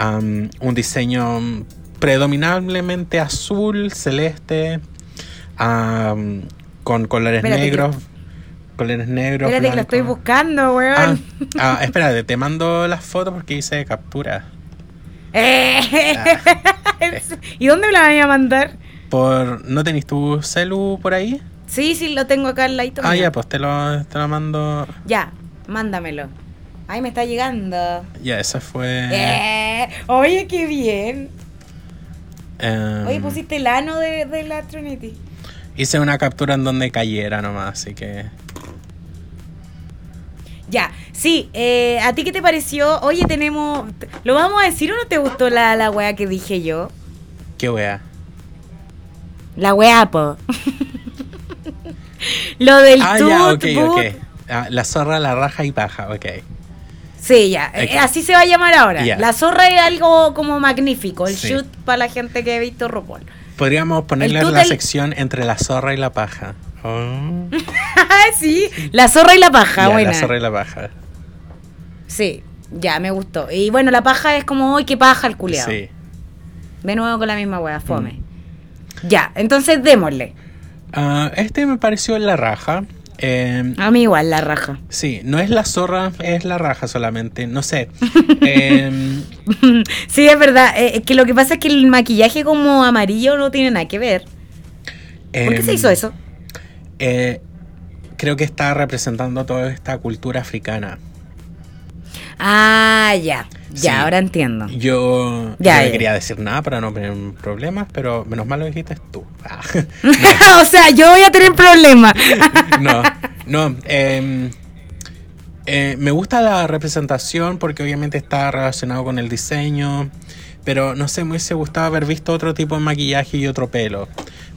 um, un diseño predominantemente azul, celeste, um, con colores Espérate negros. Colores negros. Espérate que lo estoy buscando, weón. Ah, ah, espérate, te mando las fotos porque hice captura. Eh, Ah. *laughs* ¿Y dónde me la van a mandar? Por, ¿No tenéis tu celu por ahí? Sí, sí, lo tengo acá al ladito. Ah, mío. ya, pues te lo, te lo mando. Ya, mándamelo. Ay, me está llegando. Ya, esa fue. Eh, oye, qué bien. em, Oye, pusiste el ano de, de la Trinity. Hice una captura en donde cayera nomás, así que. Ya, sí, eh, ¿a ti qué te pareció? Oye, tenemos... ¿Lo vamos a decir o no te gustó la, la weá que dije yo? Qué wea. La weá, po. *laughs* Lo del Ah, tut, ya, ok, but. ok. Ah, la zorra, la raja y paja, ok. Sí, ya. eh, así se va a llamar ahora. La zorra es algo como magnífico. El Sí. shoot para la gente que ha visto RuPaul. Podríamos ponerle la sección entre la zorra y la paja. Oh. *laughs* sí, la zorra y la paja, Ya, buena. la zorra y la paja. Sí, ya, me gustó. Y bueno, la paja es como, ¡ay, qué paja el culeado! Sí. De nuevo con la misma wea, fome. Mm. Ya, entonces démosle. Ah, este me pareció la raja. Eh, A mí igual, la raja. sí, no es la zorra, es la raja solamente. No sé. *laughs* Em, sí, es verdad. eh, que lo que pasa es que el maquillaje como amarillo no tiene nada que ver. ¿Por qué se em, hizo eso? Eh, creo que está representando toda esta cultura africana. Ah, ya. Ya, Sí. ahora entiendo. Yo, Ya, yo no ya. quería decir nada para no tener problemas, pero menos mal lo dijiste tú. Ah, *laughs* o sea, yo voy a tener problemas. *laughs* no, no. em, eh, me gusta la representación porque obviamente está relacionado con el diseño, pero no sé, me hubiese gustado haber visto otro tipo de maquillaje y otro pelo.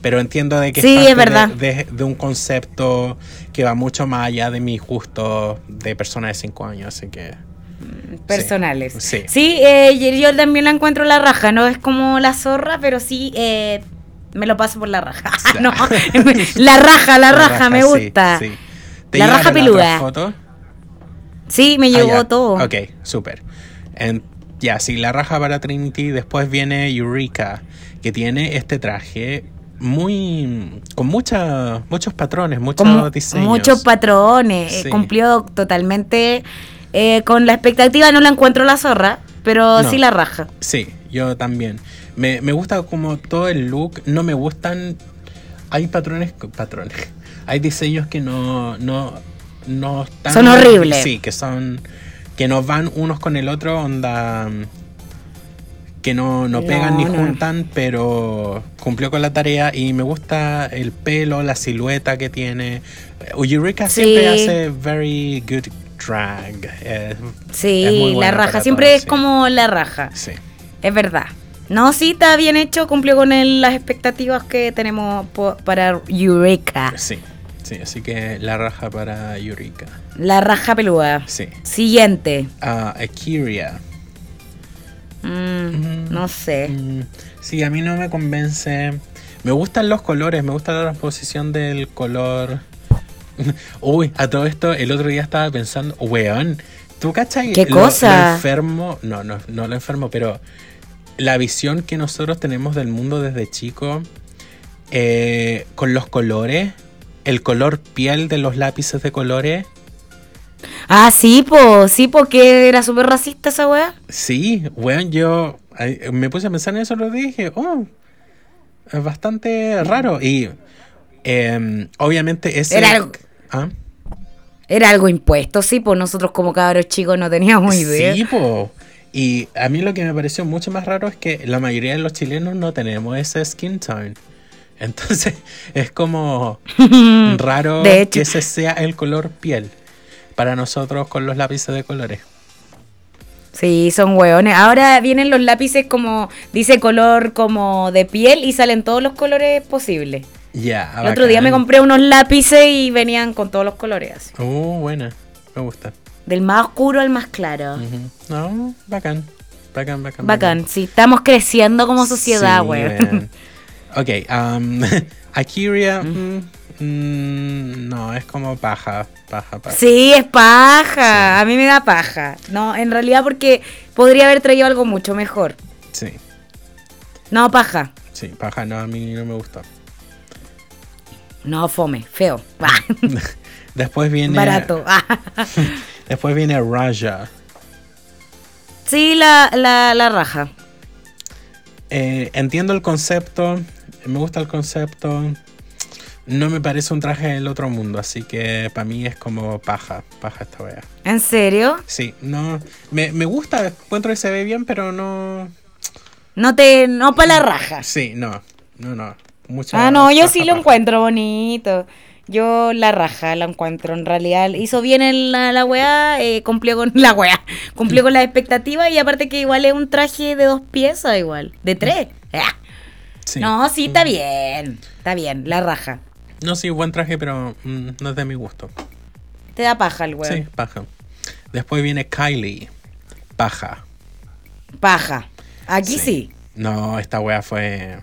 Pero entiendo de que Sí, parte es verdad. De, de- de un concepto que va mucho más allá de mi gusto de persona de 5 años, así que... personales. Sí. Sí, eh, yo- también la encuentro la raja, no es como la zorra, pero sí eh, me lo paso por la raja. *laughs* no, *laughs* la raja, la raja, me gusta. sí. ¿Te La raja peluda. otras fotos? Sí, me Ah, llegó todo. Ok, súper. Ya, sí, la raja para Trinity. Después viene Eureka, que tiene este traje muy. con mucha, muchos patrones, muchos diseños. muchos patrones. eh, Sí. Cumplió totalmente eh, con la expectativa. No la encuentro la zorra, pero No. sí la raja. Sí, yo también. Me, me gusta como todo el look. No me gustan. Hay patrones. Patrones. *laughs* Hay diseños que no. no, no están. Son horribles. Sí, que son. que no van unos con el otro, onda. Que no, no pegan ni no. juntan, pero cumplió con la tarea y me gusta el pelo, la silueta que tiene. Eureka Sí. siempre hace very good drag. eh, Sí, la raja. Siempre todo, es sí. como la raja. Sí. Es verdad. No, sí, está bien hecho. Cumplió con el- las expectativas que tenemos para Eureka. Sí, sí, así que la raja para Eureka. La raja peluda. Sí. Siguiente. Ah, Akiria. Mm, no sé. Mm, sí, a mí no me convence. Me gustan los colores, me gusta la transposición del color. *laughs* Uy, a todo esto, el otro día estaba pensando, weón, ¿tú cachai? ¿Qué lo- cosa? Lo enfermo, no, no, no lo enfermo, pero la visión que nosotros tenemos del mundo desde chico, eh, con los colores, el color piel de los lápices de colores. Ah, sí, po. Sí, porque era súper racista esa weá. Sí, weón, yo me puse a pensar en eso, lo dije, oh, es bastante raro. Y em, obviamente ese... Era algo- ¿Ah? Era algo impuesto, sí, pues nosotros como cabros chicos no teníamos idea. Sí, po. Y a mí lo que me pareció mucho más raro es que la mayoría de los chilenos no tenemos ese skin tone. *laughs* Entonces es como *laughs* raro De hecho. que ese sea el color piel para nosotros con los lápices de colores. Sí, son hueones. Ahora vienen los lápices como, dice color como de piel y salen todos los colores posibles. Ya, El otro día me bacán. compré unos lápices y venían con todos los colores. así. Uh, buena, me gusta. Del más oscuro al más claro. No, bacán. Bacán, bacán. Bacán, sí, estamos creciendo como sociedad, Sí, weón. Ok, um, *laughs* Akiria. mm, mm, no, es como paja. Paja, paja. Sí, es paja. A mí me da paja. No, en realidad porque podría haber traído algo mucho mejor. Sí, No, paja. sí, paja, no, a mí no me gustó. No, fome, feo. *laughs* Después viene. Barato. *laughs* Después viene Raja. sí, la, la, la raja. Eh, entiendo el concepto. Me gusta el concepto. No me parece un traje del otro mundo, así que para mí es como paja, paja esta wea. ¿En serio? Sí, no. Me, me gusta, encuentro que se ve bien, pero no. No te, no para la raja. Sí, no, no, no. Mucha Ah, no, yo sí lo paja. encuentro bonito. Yo la raja la encuentro en realidad. Hizo bien en la, la weá, eh, cumplió con *laughs* la weá, cumplió con las expectativas y aparte que igual es un traje de dos piezas igual, de tres. Sí. No, sí, está bien, está bien, la raja. No, sí, buen traje, pero mm, no es de mi gusto. Te da paja el weón. Sí, paja. Después viene Kylie. Paja. Paja. Aquí sí. Sí. No, esta wea fue.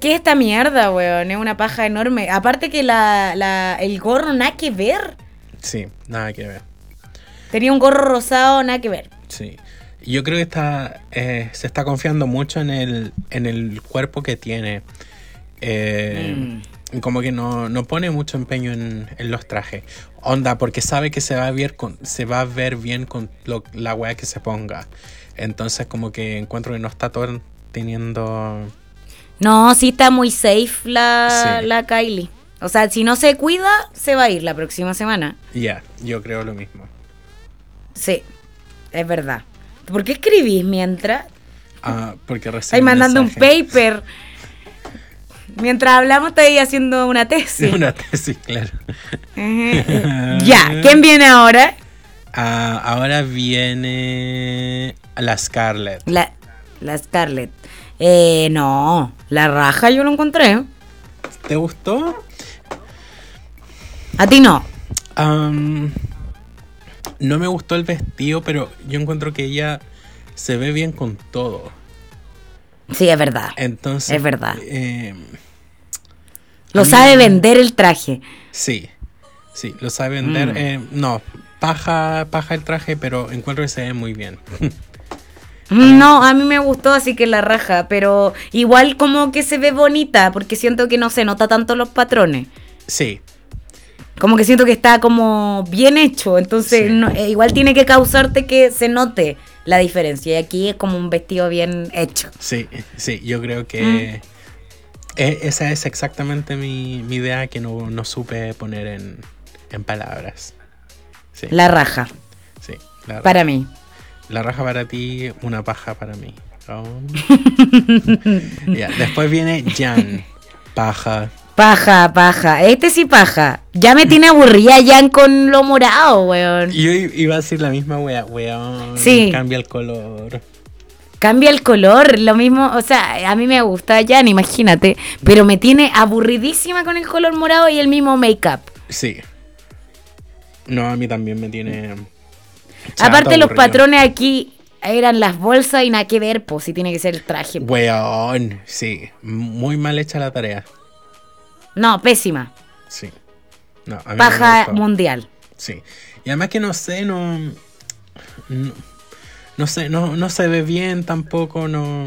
¿Qué es esta mierda, weón? Es una paja enorme. Aparte que la, la, el gorro nada que ver. Sí, nada que ver. Tenía un gorro rosado, nada que ver. Sí. Yo creo que está, eh, se está confiando mucho en el, en el cuerpo que tiene. Eh, Como que no, no pone mucho empeño en, en los trajes. Onda, porque sabe que se va a ver, con, se va a ver bien con lo- la wea que se ponga. Entonces como que encuentro que no está todo teniendo... No, sí está muy safe la, Sí. la Kylie. O sea, si no se cuida, se va a ir la próxima semana. Ya, yo creo lo mismo. Sí, es verdad. ¿Por qué escribís mientras? Ah, porque recién Estáis mandando un paper. *laughs* Mientras hablamos, estoy haciendo una tesis. Una tesis, claro. Ya, ¿quién viene ahora? Ah, ahora viene la Scarlett. La, la Scarlett. Eh, no, la raja yo lo encontré. ¿Te gustó? A ti no. No me gustó el vestido, pero yo encuentro que ella se ve bien con todo. Sí, es verdad. Entonces. Es verdad. eh, Lo mí- sabe vender el traje. Sí, sí, lo sabe vender. Mm. Eh, no, paja, paja el traje, pero encuentro que se ve muy bien. *laughs* No, a mí me gustó, así que la raja, pero igual como que se ve bonita, porque siento que no se nota tanto los patrones. sí, Como que siento que está como bien hecho, entonces Sí. no- eh, igual tiene que causarte que se note la diferencia. Y aquí es como un vestido bien hecho. sí, sí, yo creo Mm. que e- esa es exactamente mi, mi idea que no, no supe poner en, en palabras. Sí, La raja, sí, la, para mí. la raja para ti, una paja para mí. Oh. *laughs* Después viene Jan, paja. Paja, paja. Este sí paja. Ya me tiene aburrida ya con lo morado, weón. Yo iba a decir la misma wea, weón. Sí. Cambia el color. Cambia el color, lo mismo, o sea, a mí me gusta Jan, imagínate, pero me tiene aburridísima con el color morado y el mismo make-up. Sí. No, a mí también me tiene. chato, Aparte los patrones aquí eran las bolsas y nada que ver, pues si tiene que ser el traje. Weón, sí. Muy mal hecha la tarea. No, pésima. Sí. No, a mí no me Paja mundial. Sí. Y además que no sé, no. No, no sé, no, no se ve bien tampoco, no.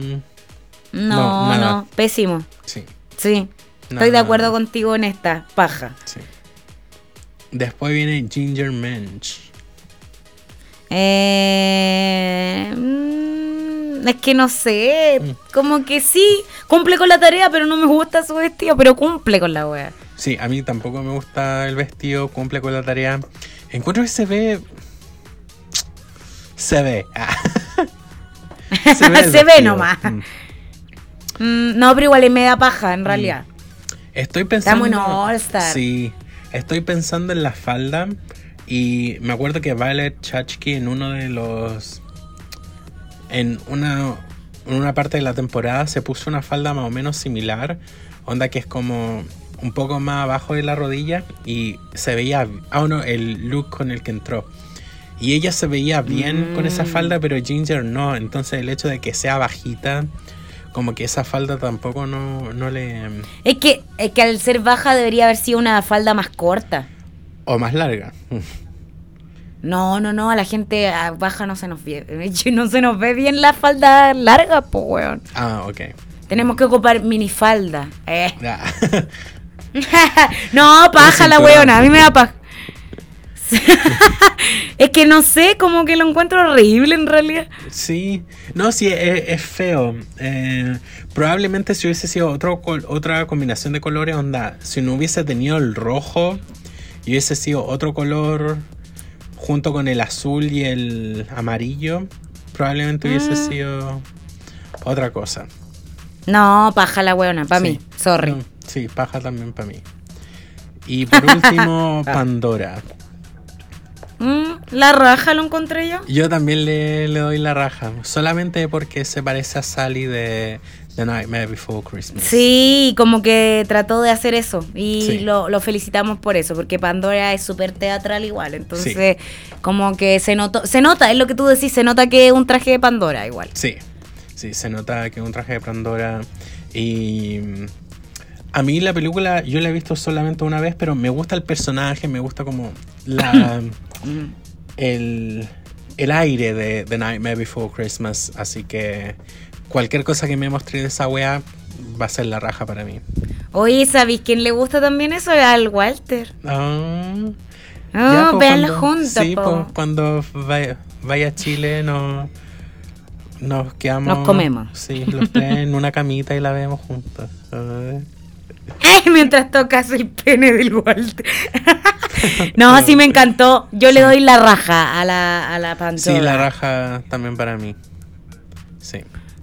No, No, pésimo. Sí, Sí. Estoy de acuerdo contigo en esta paja. sí. Después viene Ginger Mensch. Eh, mm, es que no sé, Mm. como que sí, cumple con la tarea, pero no me gusta su vestido, pero cumple con la wea. Sí, a mí tampoco me gusta el vestido, cumple con la tarea. Encuentro que se ve. Se ve. Ah. *laughs* el Se ve nomás. Mm. Mm, no, pero igual es media paja, en realidad. Estoy pensando. Estamos en All Star. Sí, estoy pensando en la falda. Y me acuerdo que Violet Chachki en uno de los. En una, en una parte de la temporada se puso una falda más o menos similar. Onda que es como un poco más abajo de la rodilla. Y se veía. Ah, no, el look con el que entró. Y ella se veía bien con esa Mm. falda, pero Ginger no. Entonces el hecho de que sea bajita. Como que esa falda tampoco no, no le. Es que, es que al ser baja debería haber sido una falda más corta. O más larga. No, no, no, a la gente ah, baja no se nos ve, no se nos ve bien la falda larga, pues weón. Ah, ok. Tenemos que ocupar minifalda. Eh. *laughs* No, paja la weona, a mí me da paja. *laughs* es que no sé, como que lo encuentro horrible en realidad. sí. No, sí, es, es feo. Eh, probablemente si hubiese sido otro, otra combinación de colores, onda, si no hubiese tenido el rojo y hubiese sido otro color junto con el azul y el amarillo, probablemente hubiese Mm. sido otra cosa. No, paja la weona, para Sí. mí, sorry. No, sí, paja también para mí. Y por último, *laughs* Pandora. Mm, la raja lo encontré yo. Yo también le, le doy la raja, solamente porque se parece a Sally de The Nightmare Before Christmas. Sí, como que trató de hacer eso y Sí. lo, lo felicitamos por eso, porque Pandora es súper teatral igual, entonces como que se notó, se nota, es lo que tú decís, se nota que es un traje de Pandora igual. Sí, sí, se nota que es un traje de Pandora. Y mm, a mí la película yo la he visto solamente una vez, pero me gusta el personaje, me gusta como la *coughs* Mm. el, el aire de The Nightmare Before Christmas. Así que cualquier cosa que me muestre de esa wea va a ser la raja para mí. Oye, ¿sabéis quién le gusta también eso? Al Walter. Ah, cuando- juntos, Sí, po. pues, cuando vaya, vaya a Chile no, nos quedamos. Nos comemos. Sí, los tres en una camita y la vemos juntos. Ay. Ay, mientras tocas el pene del Walter. *laughs* no, sí me encantó. Yo le doy la raja a la, a la Pandora. Sí, la raja también para mí.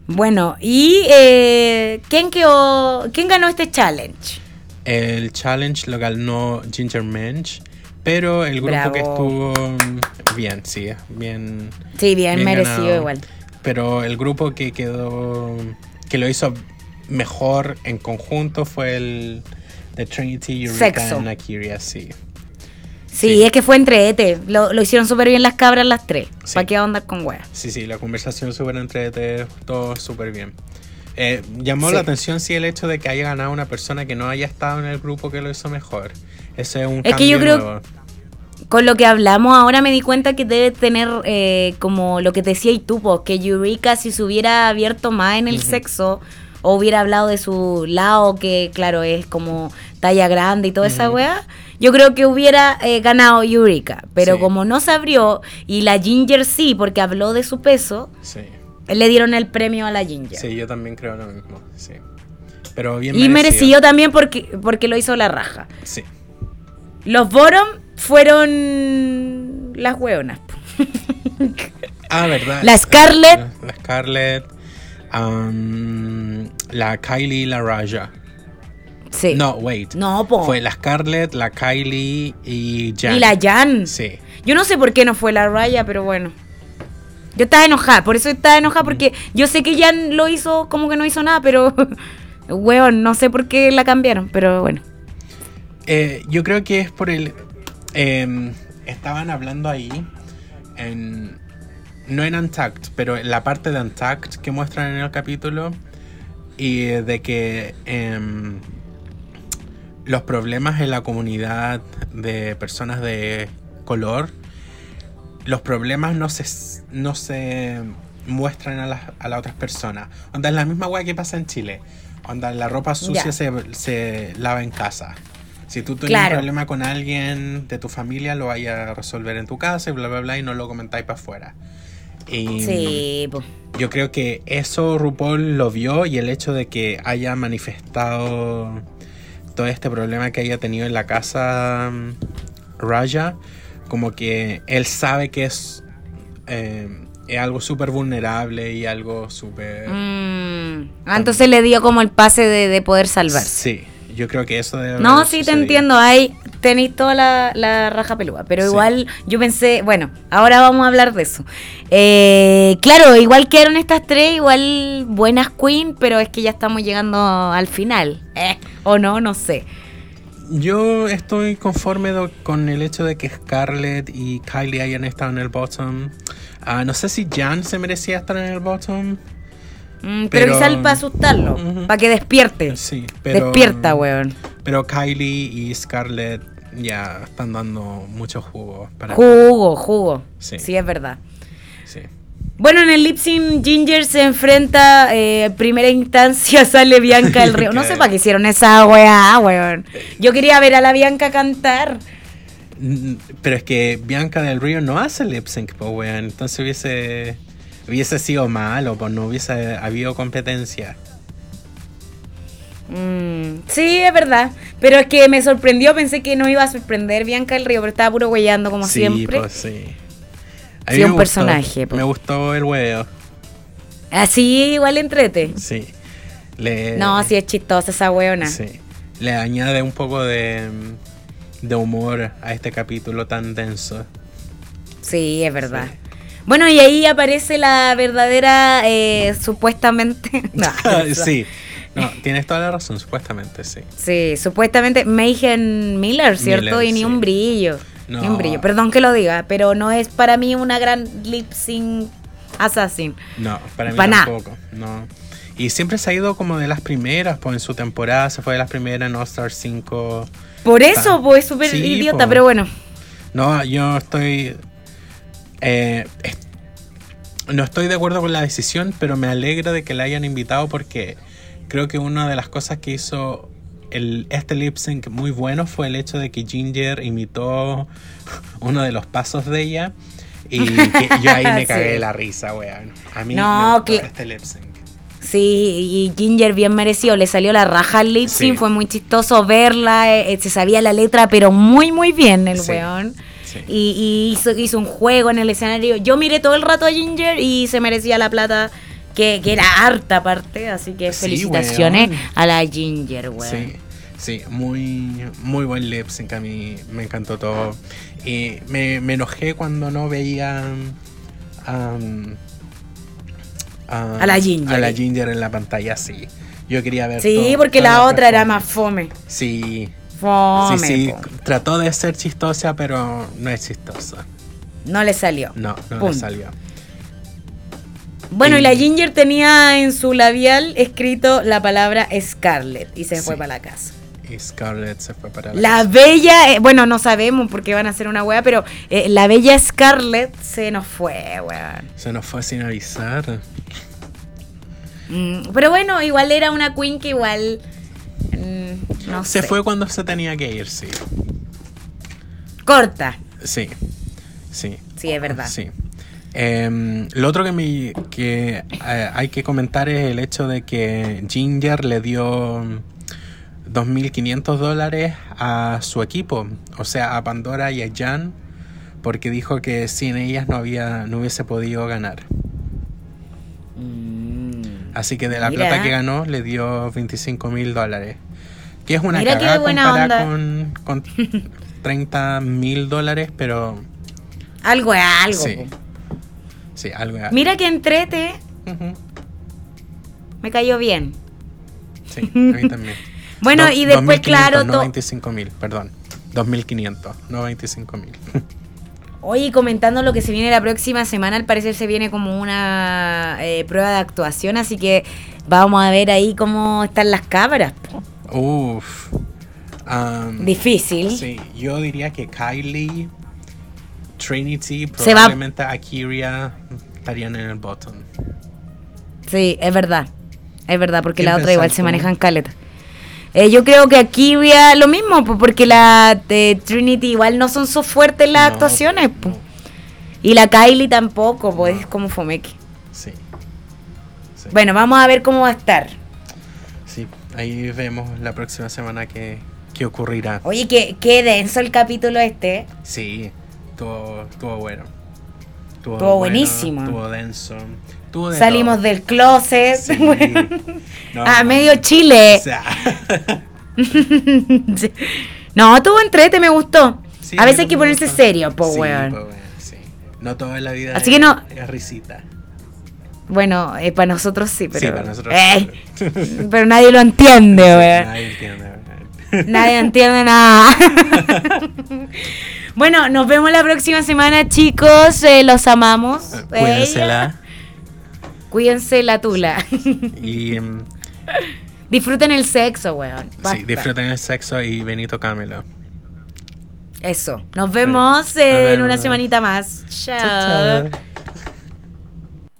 Bueno, ¿y eh, ¿quién, quedó, quién ganó este challenge? El challenge lo ganó Ginger Mensch, pero el grupo Bravo. que estuvo mm, bien, sí, bien. Sí, bien, Bien merecido ganado. igual. Pero el grupo que quedó, que lo hizo mejor en conjunto fue el de Trinity, Eureka Sexo. and Akiria, sí. Sí, es que fue entre ET. Lo, lo hicieron súper bien las cabras las tres. Sí. ¿Para qué andar con weas? Sí, sí, la conversación súper entre todo súper bien. Eh, llamó Sí. la atención sí el hecho de que haya ganado una persona que no haya estado en el grupo que lo hizo mejor. Ese es un Es que yo cambio creo- nuevo. Con lo que hablamos ahora me di cuenta que debe tener eh, como lo que decía y tú, po, que Eureka si se hubiera abierto más en el sexo o hubiera hablado de su lado, que claro, es como talla grande y toda esa Ujú. weá, yo creo que hubiera eh, ganado Eureka. Pero Sí. como no se abrió y la Ginger sí, porque habló de su peso, Sí, le dieron el premio a la Ginger. sí, yo también creo lo mismo. Sí. Pero bien y merecido también porque, porque lo hizo la raja. Sí. Los bottom fueron las hueonas. Ah, verdad. La Scarlett. La, la Scarlett. am, la Kylie y la Raja. Sí. No, wait. No, po. Fue la Scarlett, la Kylie y Jan. Y la Jan. Sí. Yo no sé por qué no fue la Raya, pero bueno. Yo estaba enojada, por eso estaba enojada, porque yo sé que Jan lo hizo como que no hizo nada, pero. *laughs* Weón, no sé por qué la cambiaron, pero bueno. Eh, yo creo que es por el. em, estaban hablando ahí. En, no en Untact, pero en la parte de Untact que muestran en el capítulo. Y de que em, los problemas en la comunidad de personas de color. Los problemas no se, no se muestran a las, a las otras personas. Onda, es la misma weá que pasa en Chile. Onda, la ropa sucia se, se lava en casa. Si tú tienes Claro. un problema con alguien de tu familia, lo vayas a resolver en tu casa y bla, bla, bla, y no lo comentáis para afuera. Y Sí, yo creo que eso RuPaul lo vio y el hecho de que haya manifestado todo este problema que haya tenido en la casa mm, Raja, como que él sabe que es, eh, es algo súper vulnerable y algo súper... Mm. Ah, entonces le dio como el pase de, de poder salvarse. Sí, yo creo que eso debe No, sí te entiendo, ahí tenéis toda la, la raja pelúa, pero Sí. igual yo pensé, bueno, ahora vamos a hablar de eso. Eh, claro, igual quedaron estas tres, igual buenas queen, pero es que ya estamos llegando al final, eh, o no, no sé. Yo estoy conforme con el hecho de que Scarlett y Kylie hayan estado en el bottom. Ah, no sé si Jan se merecía estar en el bottom. Mm, pero, Pero- quizás para asustarlo, para que despierte. Sí, pero... Despierta, weón. Pero Kylie y Scarlett ya están dando mucho jugo para Jugo, jugo. Sí. Sí. es verdad. Sí. Bueno, en el lip sync Ginger se enfrenta, eh, primera instancia *laughs* sale Bianca del Río. No sé *laughs* para qué hicieron esa weá, weón. Yo quería ver a la Bianca cantar. Mm, Pero es que Bianca del Río no hace lip sync, pues weón. Entonces hubiese hubiese sido malo, pues no hubiese habido competencia. Mm, sí, es verdad. Pero es que me sorprendió, pensé que no iba a sorprender Bianca del Río, pero estaba puro weyando como sí, siempre. pues sí. A Sí, mí un gustó, personaje, pues. Me gustó el huevo. Así igual entrete. Sí. Le, No, sí es chistosa esa weona. Sí. Le añade un poco de, de humor a este capítulo tan denso. Sí, es verdad. Sí. Bueno, y ahí aparece la verdadera, eh, *laughs* supuestamente. *laughs* No, sí. No, tienes toda la razón, supuestamente, sí. Sí, supuestamente Mayhem Miller, ¿cierto? Miller, y ni sí. un brillo. No. Ni un brillo. Perdón que lo diga, pero no es para mí una gran lip sync assassin. No, para mí tampoco. No. Y siempre se ha ido como de las primeras, pues en su temporada se fue de las primeras en All Star 5. Por eso, pues es súper Sí, idiota, po. pero bueno. No, yo estoy. eh, no estoy de acuerdo con la decisión, pero me alegra de que la hayan invitado porque creo que una de las cosas que hizo el, este lip sync muy bueno fue el hecho de que Ginger imitó uno de los pasos de ella. Y que yo ahí me *laughs* cagué Sí. de la risa, weón. A mí No, me gustó que- este lip sync. Sí, y Ginger bien merecido, le salió la raja al lip sync, Sí. fue muy chistoso verla, eh, eh, se sabía la letra, pero muy, muy bien el Sí. weón. Sí. Y, y hizo, hizo un juego en el escenario. Yo miré todo el rato a Ginger y se merecía la plata, que, que era harta aparte, así que Sí, felicitaciones weón. a la Ginger, weón. Sí, sí, muy, muy buen lip sync a mí me encantó todo. Y me, me enojé cuando no veía um, a, A la Ginger. a la Ginger en la pantalla, sí. Yo quería ver Sí, todo- porque la otra era más fome. Sí, fome. sí, sí, trató de ser chistosa, pero no es chistosa. No le salió. No, no Punto. le salió. Bueno, y la Ginger tenía en su labial escrito la palabra Scarlett y se fue para la casa. Scarlett se fue para la, La casa. bella, eh, bueno, no sabemos porque van a hacer una wea, pero eh, la bella Scarlett se nos fue, weón. Se nos fue sin avisar. Mm, pero bueno, igual era una queen que igual. mm, no Se sé. fue cuando se tenía que ir, sí. Corta. Sí, sí. Sí, es verdad. Sí. Em, lo otro que, me, que eh, hay que comentar es el hecho de que Ginger le dio 2.500 dólares a su equipo, o sea, a Pandora y a Jan, porque dijo que sin ellas no, había, no hubiese podido ganar. Mm. Así que de la Mira. plata que ganó le dio 25 mil dólares. Que es una Mira cagada buena comparada onda. con, con *laughs* 30 mil dólares, pero Algo es algo. sí. po. Sí, algo es- Mira que entrete, Ujú. me cayó bien. Sí, a mí también. *laughs* Bueno, Do- y después, 2.500, claro, No to- 25 mil, perdón. 2.500, no 25 mil. *laughs* Oye, comentando lo que se viene la próxima semana, al parecer se viene como una eh, prueba de actuación, así que vamos a ver ahí cómo están las cámaras. Uf. Am, Difícil. sí, yo diría que Kylie, Trinity, probablemente Akiria estarían en el bottom. Sí, es verdad. Es verdad, porque ¿Quién la otra igual pensás se tú? manejan caleta. Eh, yo creo que aquí había lo mismo, po, porque la de Trinity igual no son so fuertes las No, actuaciones. no. Y la Kylie tampoco, pues es como fomeque. Sí. Sí. Bueno, vamos a ver cómo va a estar. Sí, ahí vemos la próxima semana qué, qué ocurrirá. Oye, qué, qué denso el capítulo este. Sí, estuvo, estuvo bueno. Estuvo, Estuvo buenísimo. Estuvo denso. estuvo de Salimos todo. del closet. Sí. *laughs* bueno, No, a no, medio Chile. o sea, *laughs* Sí. No, estuvo entrete, me gustó. sí, a veces hay que ponerse serio, po, weón. po, weón, sí. No todo en la vida Así es, que no- es risita. Bueno, eh, para nosotros sí, pero. sí, para nosotros. Ey, sí. pero nadie lo entiende, weón. Nadie entiende. weón. Nadie entiende nada. *laughs* bueno, nos vemos la próxima semana, chicos. eh, los amamos. Cuídensela. Eh, cuídense la tula. *laughs* Y mm, Disfruten el sexo, weón. sí, disfruten el sexo y Benito Cámelo. Eso. Nos vemos Nos eh, en una semanita más. Chao, Chao. chao.